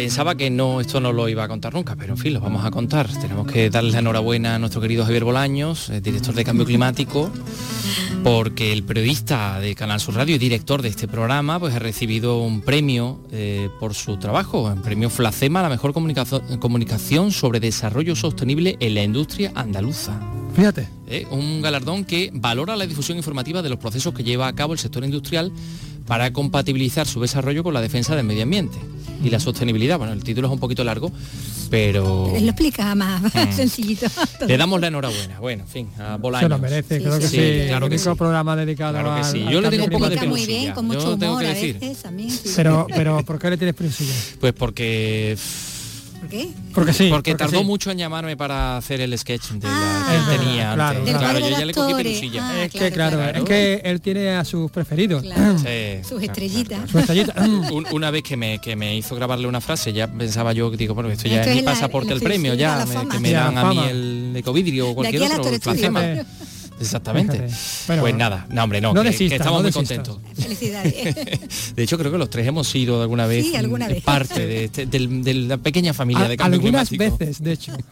Pensaba que no, esto no lo iba a contar nunca, pero en fin, lo vamos a contar. Tenemos que darle la enhorabuena a nuestro querido Javier Bolaños, eh, director de Cambio Climático, porque el periodista de Canal Sur Radio y director de este programa, pues ha recibido un premio eh, por su trabajo, un premio Flacema, la mejor comunicación sobre desarrollo sostenible en la industria andaluza. Fíjate. ¿eh? un galardón que valora la difusión informativa de los procesos que lleva a cabo el sector industrial para compatibilizar su desarrollo con la defensa del medio ambiente y la sostenibilidad. Bueno, el título es un poquito largo, pero Lo explica más Mm. sencillito. le damos la enhorabuena. Bueno, en fin, a Bolaños. Se lo merece, creo que sí. claro el que sí. programa dedicado Claro que al- sí. al Yo le cambio tengo un poco de muy bien, con mucho Yo tengo humor que a decir. veces también. sí. Pero, pero, ¿por qué le tienes prensilla? Pues porque ¿Por qué? Porque sí. porque, porque tardó sí. mucho en llamarme para hacer el sketch de Ah. la Es que verdad, tenía claro. antes. Claro, yo ya le cogí actores. perusilla. Ah, Es que claro, claro. es que él tiene a sus preferidos. Claro. Sí, Sus claro, estrellitas. Su estrellita. Un- una vez que me, que me hizo grabarle una frase, ya pensaba yo, digo, bueno, esto ya Esto es mi pasaporte el premio, ya, me- que me dan a mí el ecovidrio o cualquier otro, Exactamente. Bueno, pues nada, no hombre, no, no que, estamos no muy contentos. Felicidades. De hecho, creo que los tres hemos sido alguna vez, Sí, alguna vez. parte de, este- de la pequeña familia A- de cambio algunas climático. veces, de hecho.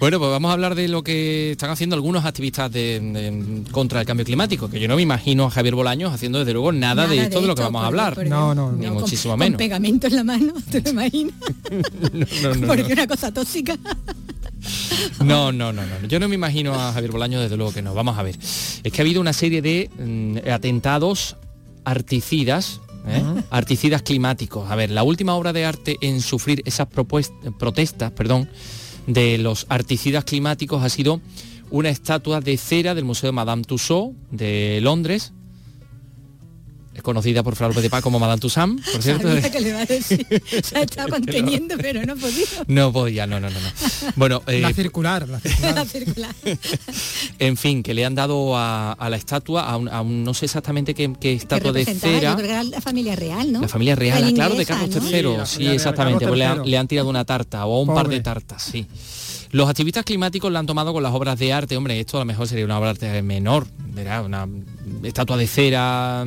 Bueno, pues vamos a hablar de lo que están haciendo algunos activistas de- de- contra el cambio climático, que yo no me imagino a Javier Bolaños haciendo desde luego nada, de esto de lo que vamos a hablar. por- No, no, Ni no. con- muchísimo con menos. pegamento en la mano, ¿te lo imaginas? No, no, Porque no. una cosa tóxica. No, no, no, no. Yo no me imagino a Javier Bolaño, desde luego que no. Vamos a ver. Es que ha habido una serie de mm, atentados articidas, ¿eh? articidas climáticos. A ver, la última obra de arte en sufrir esas protestas, perdón, de los articidas climáticos ha sido una estatua de cera del Museo de Madame Tussauds de Londres. Es conocida por López de Paz como Madame Tussauds, por cierto. Sabía que le iba a decir. Se ha estado conteniendo, pero no ha podido. No podía, no, no, no. no. Bueno, eh, La circular, la circular. La circular. En fin, que le han dado a, a la estatua, a un, a un- no sé exactamente qué, qué Que estatua de yo cera. creo que era la familia real, ¿no? La familia real, La ah, claro, de Carlos ¿no? III. Sí, exactamente. Pues le han, III. le han tirado una tarta o un par de tartas, sí. Los activistas climáticos la han tomado con las obras de arte. Hombre, esto a lo mejor sería una obra de arte menor, ¿verdad? Una estatua de cera.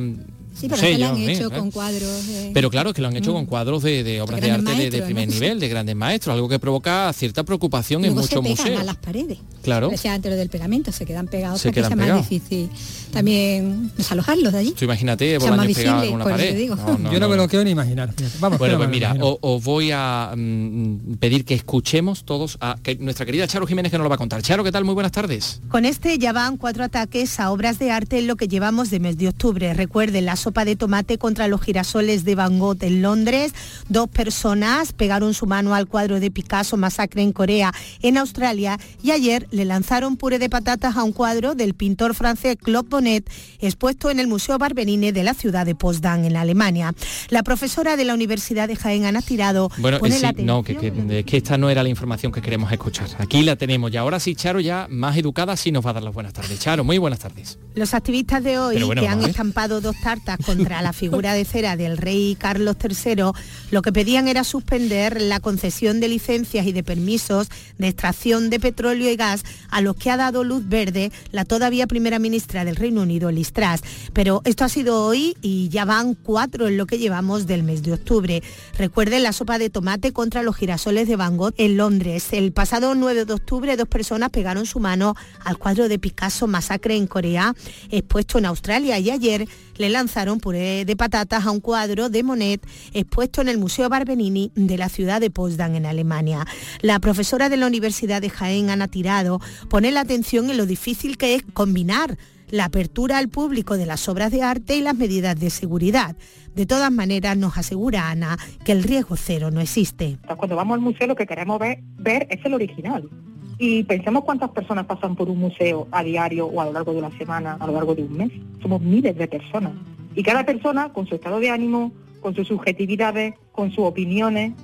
Sí, no pero sé se lo han hecho con cuadros. eh, Pero claro, es que lo han hecho con cuadros de, de obras de, arte de- de, primer ¿no? nivel, de grandes maestros, algo que provoca cierta preocupación y en luego se muchos pegan museos. a las paredes. Claro. Antes lo del pegamento, se quedan pegados Se para que quedan sea más pegados. difícil también desalojarlos de allí. Tú imagínate, Sea en una por eso pared. te digo. Yo no, me lo quiero ni imaginar. Vamos, Bueno, no pues mira, os voy a mm, pedir que escuchemos todos a que nuestra querida Charo Jiménez que nos lo va a contar. Charo, ¿qué tal? Muy buenas tardes. Con este ya van cuatro ataques a obras de arte en lo que llevamos de mes de octubre. Recuerden la sopa de tomate contra los girasoles de Van Gogh en Londres. Dos personas pegaron su mano al cuadro de Picasso, Masacre en Corea, en Australia. Y ayer le lanzaron puré de patatas a un cuadro del pintor francés Claude Bonnet, expuesto en el Museo Barbenine de la ciudad de Potsdam, en Alemania. La profesora de la Universidad de Jaén, Ana Tirado, Bueno, pone eh, la no, que, que- que esta no era la información que queremos escuchar. Aquí la tenemos y ahora sí, Charo, ya más educada, sí nos va a dar las buenas tardes. Charo, muy buenas tardes. Los activistas de hoy bueno, que han estampado dos tartas contra la figura de cera del rey Carlos III, lo que pedían era suspender la concesión de licencias y de permisos de extracción de petróleo y gas a los que ha dado luz verde la todavía primera ministra del Reino Unido, Liz Truss. Pero esto ha sido hoy y ya van cuatro en lo que llevamos del mes de octubre. Recuerden la sopa de tomate contra los girasoles de Van Gogh en Londres. El pasado 9 de octubre dos personas pegaron su mano al cuadro de Picasso Masacre en Corea, expuesto en Australia y ayer le lanzaron puré de patatas a un cuadro de Monet expuesto en el Museo Barbenini de la ciudad de Potsdam en Alemania. La profesora de la Universidad de Jaén, Ana Tirado, pone la atención en lo difícil que es combinar la apertura al público de las obras de arte y las medidas de seguridad. De todas maneras, nos asegura Ana que el riesgo cero no existe. Cuando vamos al museo lo que queremos ver, ver es el original. Y pensemos cuántas personas pasan por un museo a diario o a lo largo de una semana, a lo largo de un mes. Somos miles de personas. Y cada persona con su estado de ánimo, con sus subjetividades, con sus opiniones,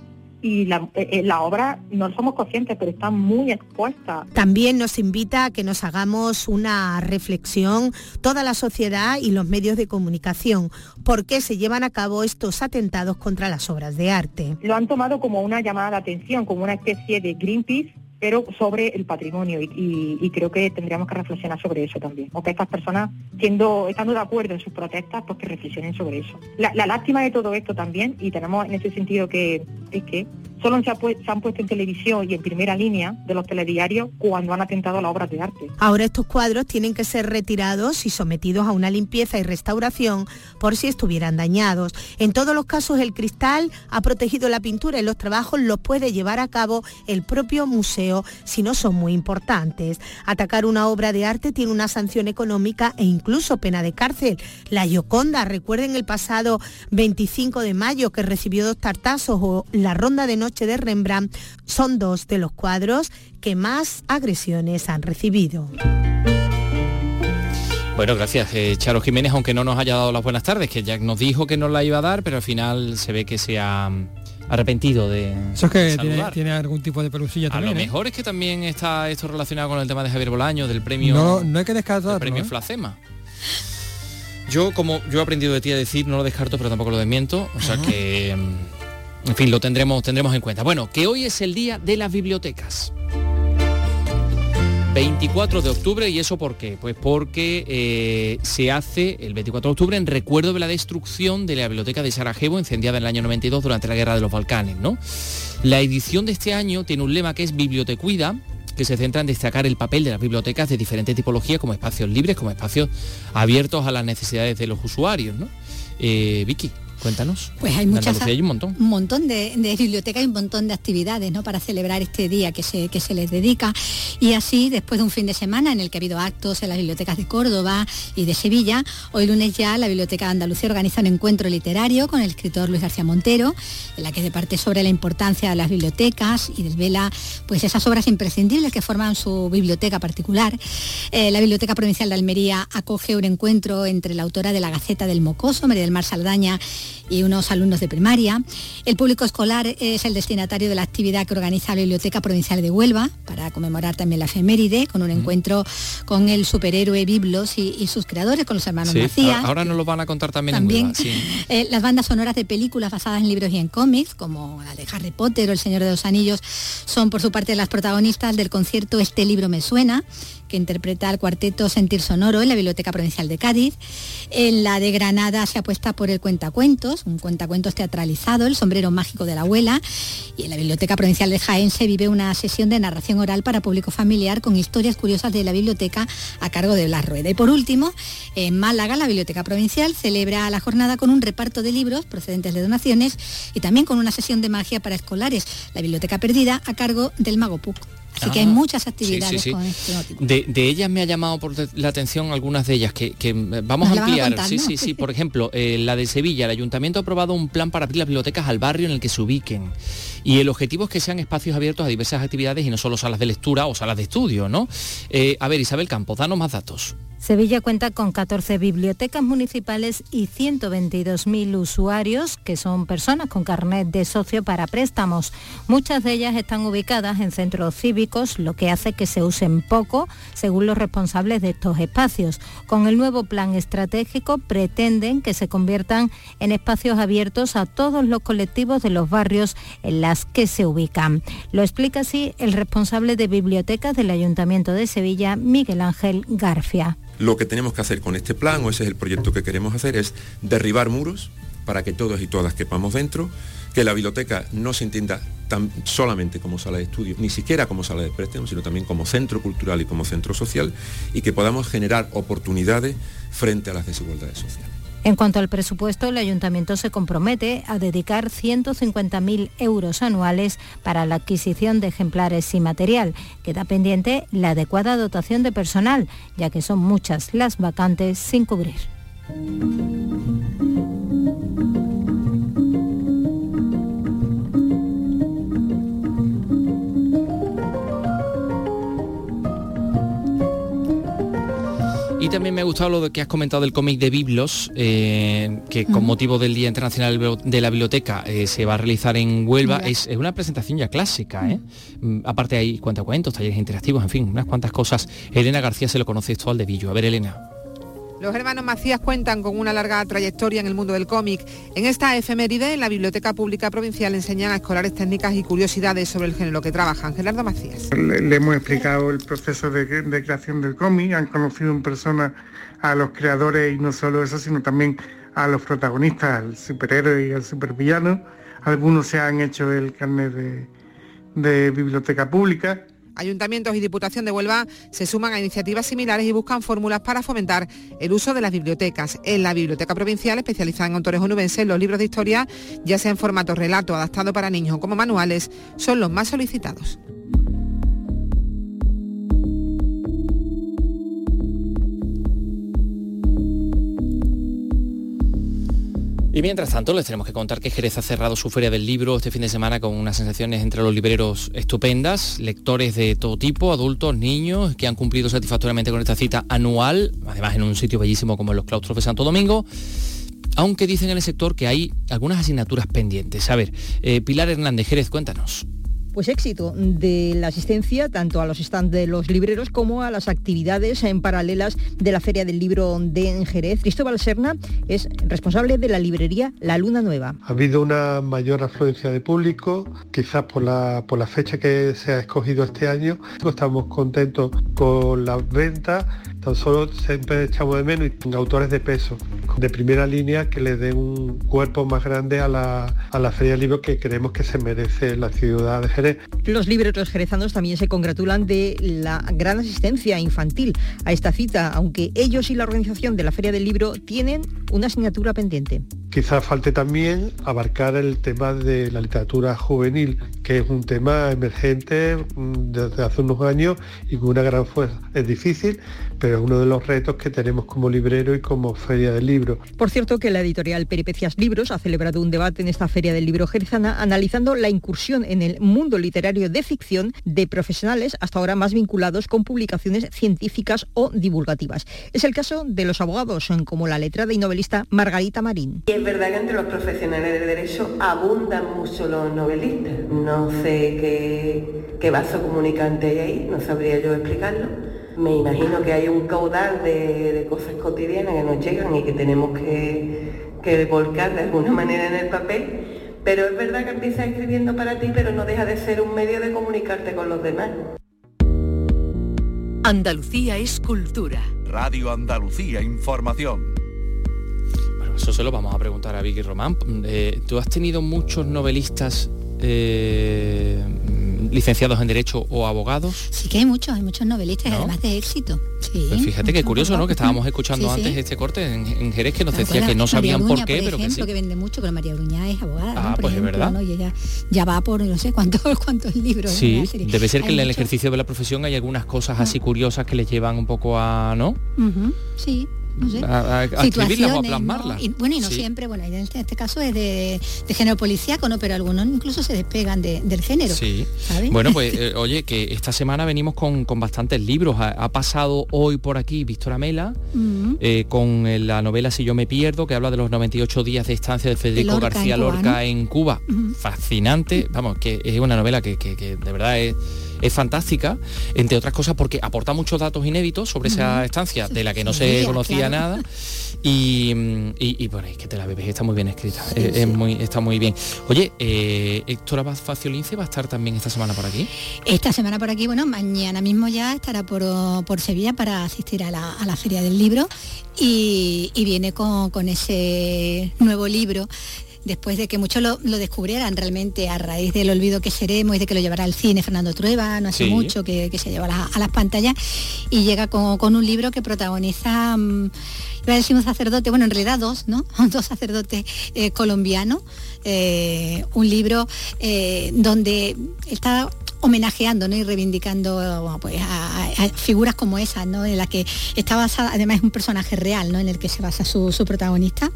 y la, eh, eh, la, obra no somos conscientes, pero está muy expuesta. También nos invita a que nos hagamos una reflexión, toda la sociedad y los medios de comunicación, por qué se llevan a cabo estos atentados contra las obras de arte. Lo han tomado como una llamada de atención, como una especie de Greenpeace pero sobre el patrimonio y, creo que tendríamos que reflexionar sobre eso también. O que estas personas, siendo, estando de acuerdo en sus protestas, pues que reflexionen sobre eso. La, lástima de todo esto también, y tenemos en ese sentido que es que solo se, han puesto en televisión y en primera línea de los telediarios cuando han atentado a las obras de arte. Ahora estos cuadros tienen que ser retirados y sometidos a una limpieza y restauración por si estuvieran dañados. En todos los casos el cristal ha protegido la pintura y los trabajos los puede llevar a cabo el propio museo si no son muy importantes. Atacar una obra de arte tiene una sanción económica e incluso pena de cárcel. La Gioconda, recuerden el pasado 25 de mayo que recibió dos tartazos o la ronda de noche de Rembrandt son dos de los cuadros que más agresiones han recibido. Bueno, gracias, eh, Charo Jiménez, aunque no nos haya dado las buenas tardes, que ya nos dijo que nos la iba a dar, pero al final se ve que se arrepentido de Eso es que tiene, algún tipo de pelusilla también. A lo ¿eh? mejor es que también está esto relacionado con el tema de Javier Bolaño, del premio... No, no hay que descartarlo. premio ¿eh? Flacema. Yo, como yo he aprendido de ti a decir, no lo descarto, pero tampoco lo desmiento. O sea que... En fin, lo tendremos, tendremos en cuenta. Bueno, que hoy es el día de las bibliotecas. 24 de octubre, ¿y eso por qué? Pues porque eh, se hace el 24 de octubre en recuerdo de la destrucción de la biblioteca de Sarajevo, incendiada en el año 92 durante la Guerra de los Balcanes, ¿no? La edición de este año tiene un lema que es Bibliotecuida, que se centra en destacar el papel de las bibliotecas de diferentes tipologías como espacios libres, como espacios abiertos a las necesidades de los usuarios, ¿no? Eh, Vicky. Cuéntanos. Pues hay muchas. Hay un montón. Un montón de, bibliotecas y un montón de actividades ¿no? para celebrar este día que se, que se les dedica. Y así, después de un fin de semana en el que ha habido actos en las bibliotecas de Córdoba y de Sevilla, hoy lunes ya la Biblioteca de Andalucía organiza un encuentro literario con el escritor Luis García Montero, en la que se parte sobre la importancia de las bibliotecas y desvela pues, esas obras imprescindibles que forman su biblioteca particular. Eh, la Biblioteca Provincial de Almería acoge un encuentro entre la autora de la Gaceta del Mocoso, María del Mar Saldaña, y unos alumnos de primaria. El público escolar es el destinatario de la actividad que organiza la Biblioteca Provincial de Huelva para conmemorar también la efeméride con un encuentro con el superhéroe Biblos y, sus creadores, con los hermanos Macías. Ahora nos lo van a contar también, también en eh, las bandas sonoras de películas basadas en libros y en cómics, como la de Harry Potter o El Señor de los Anillos, son por su parte las protagonistas del concierto Este libro me suena que interpreta el cuarteto Sentir Sonoro en la Biblioteca Provincial de Cádiz. En la de Granada se apuesta por el cuentacuentos, un cuentacuentos teatralizado, el sombrero mágico de la abuela. Y en la Biblioteca Provincial de Jaén se vive una sesión de narración oral para público familiar con historias curiosas de la biblioteca a cargo de Blas Rueda. Y por último, en Málaga, la Biblioteca Provincial celebra la jornada con un reparto de libros procedentes de donaciones y también con una sesión de magia para escolares, la Biblioteca Perdida a cargo del Mago Puc. Así que hay muchas actividades con este De, ellas me ha llamado por la atención algunas de ellas que, vamos a ampliar. sí, sí, sí. Por ejemplo, eh, la de Sevilla, el ayuntamiento ha aprobado un plan para abrir las bibliotecas al barrio en el que se ubiquen. Y el objetivo es que sean espacios abiertos a diversas actividades y no solo salas de lectura o salas de estudio, ¿no? Eh, a ver, Isabel Campos, danos más datos. Sevilla cuenta con 14 bibliotecas municipales y 122.000 usuarios, que son personas con carnet de socio para préstamos. Muchas de ellas están ubicadas en centros cívicos lo que hace que se usen poco, según los responsables de estos espacios. Con el nuevo plan estratégico pretenden que se conviertan en espacios abiertos a todos los colectivos de los barrios en que se ubican. Lo explica así el responsable de bibliotecas del Ayuntamiento de Sevilla, Miguel Ángel Garfia. Lo que tenemos que hacer con este plan, o ese es el proyecto que queremos hacer, es derribar muros para que todos y todas quepamos dentro, que la biblioteca no se entienda tan solamente como sala de estudio, ni siquiera como sala de préstamo, sino también como centro cultural y como centro social, y que podamos generar oportunidades frente a las desigualdades sociales. En cuanto al presupuesto, el ayuntamiento se compromete a dedicar 150.000 euros anuales para la adquisición de ejemplares y material. Queda pendiente la adecuada dotación de personal, ya que son muchas las vacantes sin cubrir. Y también me ha gustado lo que has comentado del cómic de Biblos, eh, que con motivo del Día Internacional de la Biblioteca eh, se va a realizar en Huelva. Es, una presentación ya clásica, ¿eh? Mm, aparte hay cuentacuentos, talleres interactivos, en fin, unas cuantas cosas. Elena García se lo conoce esto al de Villo. A ver, Elena. Los hermanos Macías cuentan con una larga trayectoria en el mundo del cómic. En esta efeméride, en la Biblioteca Pública Provincial enseñan a escolares técnicas y curiosidades sobre el género que trabajan. Gerardo Macías. Le, hemos explicado el proceso de, creación del cómic, han conocido en persona a los creadores y no solo eso, sino también a los protagonistas, al superhéroe y al supervillano. Algunos se han hecho el carnet de biblioteca pública Ayuntamientos y Diputación de Huelva se suman a iniciativas similares y buscan fórmulas para fomentar el uso de las bibliotecas. En la Biblioteca Provincial, especializada en autores onubenses, los libros de historia, ya sea en formato relato adaptado para niños como manuales, son los más solicitados. Y mientras tanto, les tenemos que contar que Jerez ha cerrado su feria del libro este fin de semana con unas sensaciones entre los libreros estupendas, lectores de todo tipo, adultos, niños, que han cumplido satisfactoriamente con esta cita anual, además en un sitio bellísimo como los claustros de Santo Domingo aunque dicen en el sector que hay algunas asignaturas pendientes. A ver, eh, Pilar Hernández Jerez, cuéntanos pues éxito de la asistencia tanto a los stands de los libreros como a las actividades en paralelas de la Feria del Libro de Jerez. Cristóbal Serna es responsable de la librería La Luna Nueva. Ha habido una mayor afluencia de público, quizás por la, por la fecha que se ha escogido este año. Estamos contentos con las ventas Tan solo siempre echamos de menos y autores de peso, de primera línea, que le den un cuerpo más grande a la, a la Feria del Libro que creemos que se merece la ciudad de Jerez. Los libreros jerezanos también se congratulan de la gran asistencia infantil a esta cita, aunque ellos y la organización de la Feria del Libro tienen una asignatura pendiente. Quizás falte también abarcar el tema de la literatura juvenil, que es un tema emergente mm, desde hace unos años y con una gran fuerza. Es difícil, pero es uno de los retos que tenemos como librero y como feria del libro. Por cierto que la editorial Peripecias Libros ha celebrado un debate en esta feria del libro jerezana analizando la incursión en el mundo literario de ficción de profesionales hasta ahora más vinculados con publicaciones científicas o divulgativas. Es el caso de los abogados, como la letrada y novelista Margarita Marín. Y es verdad que entre los profesionales de derecho abundan mucho los novelistas. No sé qué, qué vaso comunicante hay ahí, no sabría yo explicarlo me imagino que hay un caudal de, cosas cotidianas que nos llegan y que tenemos que, que volcar de alguna manera en el papel, pero es verdad que empiezas escribiendo para ti, pero no deja de ser un medio de comunicarte con los demás. Andalucía es cultura. Radio Andalucía Información. Bueno, eso se lo vamos a preguntar a Vicky Román. Eh, ¿Tú has tenido muchos novelistas eh, licenciados en Derecho o abogados. Sí que hay muchos, hay muchos novelistas, además de éxito. Pues fíjate qué curioso, ¿no? Que estábamos escuchando antes este corte en, Jerez que nos decía que no sabían por qué, pero que sí. que vende mucho, pero María Bruñá es abogada. Ah, pues es verdad. Y ella ya va por no sé cuántos, cuántos libros. Sí, debe ser que en el ejercicio de la profesión hay algunas cosas así curiosas que les llevan un poco a, ¿no? sí a, escribirlas o a plasmarlas. Y, bueno, y no siempre, bueno, en este, este, caso es de, género policíaco, ¿no? Pero algunos incluso se despegan del género. Sí. Bueno, pues eh, oye, que esta semana venimos con, bastantes libros. Ha, pasado hoy por aquí Víctor Amela, eh, con la novela Si yo me pierdo, que habla de los 98 días de estancia de Federico García Lorca en Cuba. Fascinante, vamos, que es una novela que, que de verdad es es fantástica, entre otras cosas porque aporta muchos datos inéditos sobre esa estancia de la que no se conocía nada. Y, y, bueno, es que te la bebes, está muy bien escrita, es, muy, está muy bien. Oye, eh, Héctor Abad Faciolince va a estar también esta semana por aquí. Esta semana por aquí, bueno, mañana mismo ya estará por, por Sevilla para asistir a la, a la Feria del Libro y, viene con, con ese nuevo libro después de que muchos lo, descubrieran realmente a raíz del olvido que seremos y de que lo llevará al cine Fernando Trueba, no hace mucho que, se lleva a, las pantallas, y llega con, un libro que protagoniza, mm, iba a decir un sacerdote, bueno, en realidad dos, ¿no? Dos sacerdotes eh, colombianos, eh, un libro eh, donde está homenajeando y reivindicando pues, a, figuras como esas, ¿no? en la que está basada, además es un personaje real, ¿no? en el que se basa su protagonista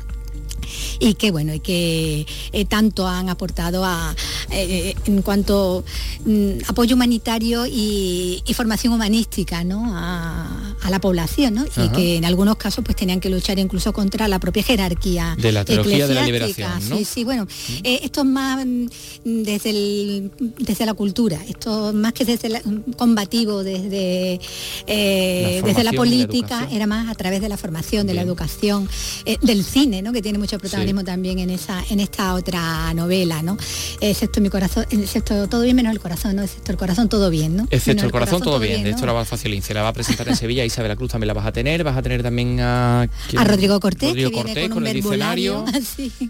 y que bueno y que eh, tanto han aportado a, eh, en cuanto mm, apoyo humanitario y, formación humanística ¿no? a, la población ¿no? y que en algunos casos pues tenían que luchar incluso contra la propia jerarquía de la teología de la liberación sí sí bueno eh, esto es más mm, desde el, desde la cultura esto más que desde el combativo desde la desde la política era más a través de la formación de la educación del cine ¿no? que tiene mucho protagonismo también en esa en esta otra novela, ¿no? Excepto mi corazón, excepto todo bien menos el corazón, ¿no? Excepto el corazón todo bien, ¿no? Excepto el, corazón, todo bien, de esto la va Facilín, se la va a presentar en Sevilla, Isabel Cruz también la vas a tener, vas a tener también a a Rodrigo Cortés, Rodrigo Cortés con, el diccionario.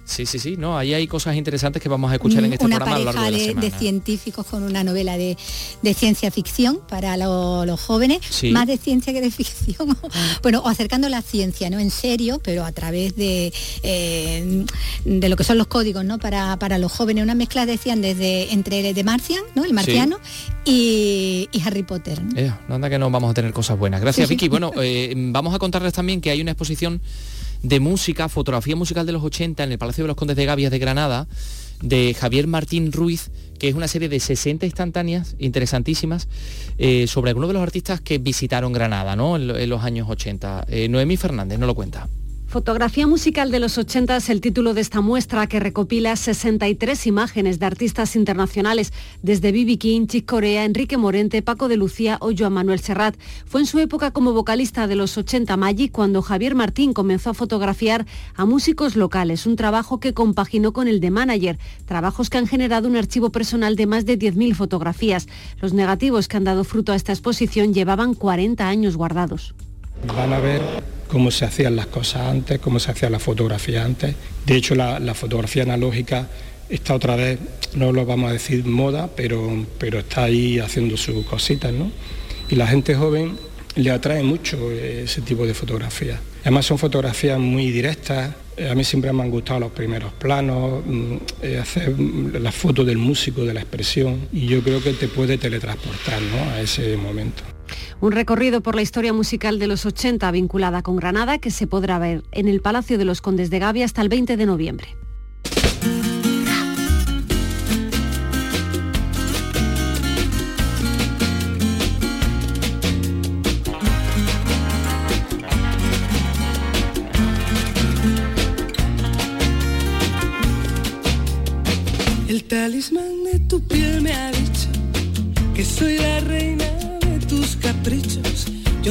Sí, sí, sí, no, ahí hay cosas interesantes que vamos a escuchar en este programa a lo largo de, la semana. de científicos con una novela de, de ciencia ficción para los jóvenes, más de ciencia que de ficción. bueno, o acercando la ciencia, ¿no? En serio, pero a través de eh, de lo que son los códigos ¿no? para, para los jóvenes. Una mezcla, decían, desde entre de Martian, ¿no? el marciano, y, Harry Potter. Eh, no anda que no vamos a tener cosas buenas. Gracias, Vicky. Bueno, eh, vamos a contarles también que hay una exposición de música, fotografía musical de los 80 en el Palacio de los Condes de Gavias de Granada, de Javier Martín Ruiz, que es una serie de 60 instantáneas interesantísimas eh, sobre algunos de los artistas que visitaron Granada ¿no? en, en los años 80. Noemí Fernández no lo cuenta. Fotografía musical de los 80 es el título de esta muestra que recopila 63 imágenes de artistas internacionales, desde Bibi King, Chick Corea, Enrique Morente, Paco de Lucía o Joan Manuel Serrat. Fue en su época como vocalista de los 80 Magic cuando Javier Martín comenzó a fotografiar a músicos locales, un trabajo que compaginó con el de manager, trabajos que han generado un archivo personal de más de 10.000 fotografías. Los negativos que han dado fruto a esta exposición llevaban 40 años guardados. Van a ver cómo se hacían las cosas antes, cómo se hacía la fotografía antes. De hecho, la, fotografía analógica está otra vez, no lo vamos a decir moda, pero, pero está ahí haciendo sus cositas, ¿no? Y la gente joven le atrae mucho ese tipo de fotografías. Además son fotografías muy directas. A mí siempre me han gustado los primeros planos, mm, eh, hacer la foto del músico, de la expresión, y yo creo que te puede teletransportar a ese momento. Un recorrido por la historia musical de los 80 vinculada con Granada que se podrá ver en el Palacio de los Condes de Gavia hasta el 20 de noviembre. El talismán de tu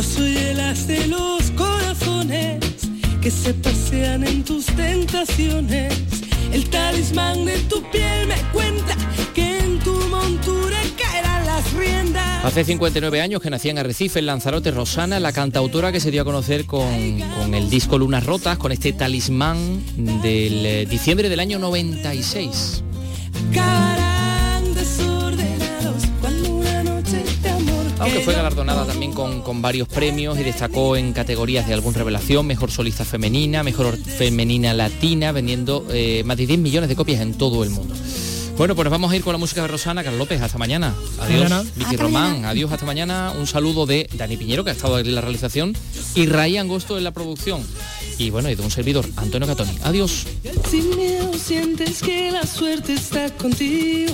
Yo soy el as de los corazones que se pasean en tus tentaciones. El talismán de tu piel me cuenta que en tu montura caerán las riendas. Hace 59 años que nacía en Arrecife, en Lanzarote, Rosana, la cantautora que se dio a conocer con, con el disco Lunas Rotas, con este talismán del eh, diciembre del año 96. Aunque fue galardonada también con, varios premios y destacó en categorías de álbum revelación, mejor solista femenina, mejor femenina latina, vendiendo eh, más de 10 millones de copias en todo el mundo. Bueno, pues vamos a ir con la música de Rosana, Carlos López, hasta mañana. Adiós, Vicky Román, adiós, hasta mañana. Un saludo de Dani Piñero, que ha estado en la realización, y Raí Angosto en la producción. Y bueno, y de un servidor, Antonio Catoni. Adiós. Sin miedo sientes que la suerte está contigo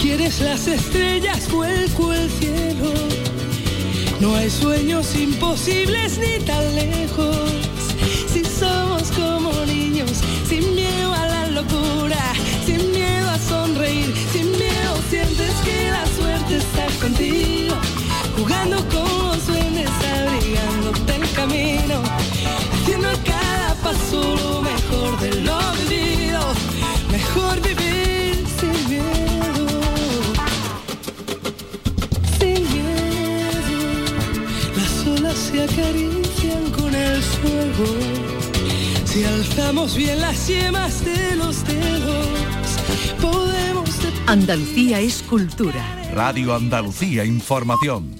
Quieres las estrellas, vuelco el cielo. No hay sueños imposibles ni tan lejos. Si somos como niños, sin miedo a la locura, sin miedo a sonreír, sin miedo sientes que la suerte está contigo, jugando como sueños, abrigándote el camino, haciendo cada paso lo mejor de lo mejor acarician con el fuego. Si alzamos bien las yemas de los dedos, podemos... Andalucía es cultura. Radio Andalucía Información.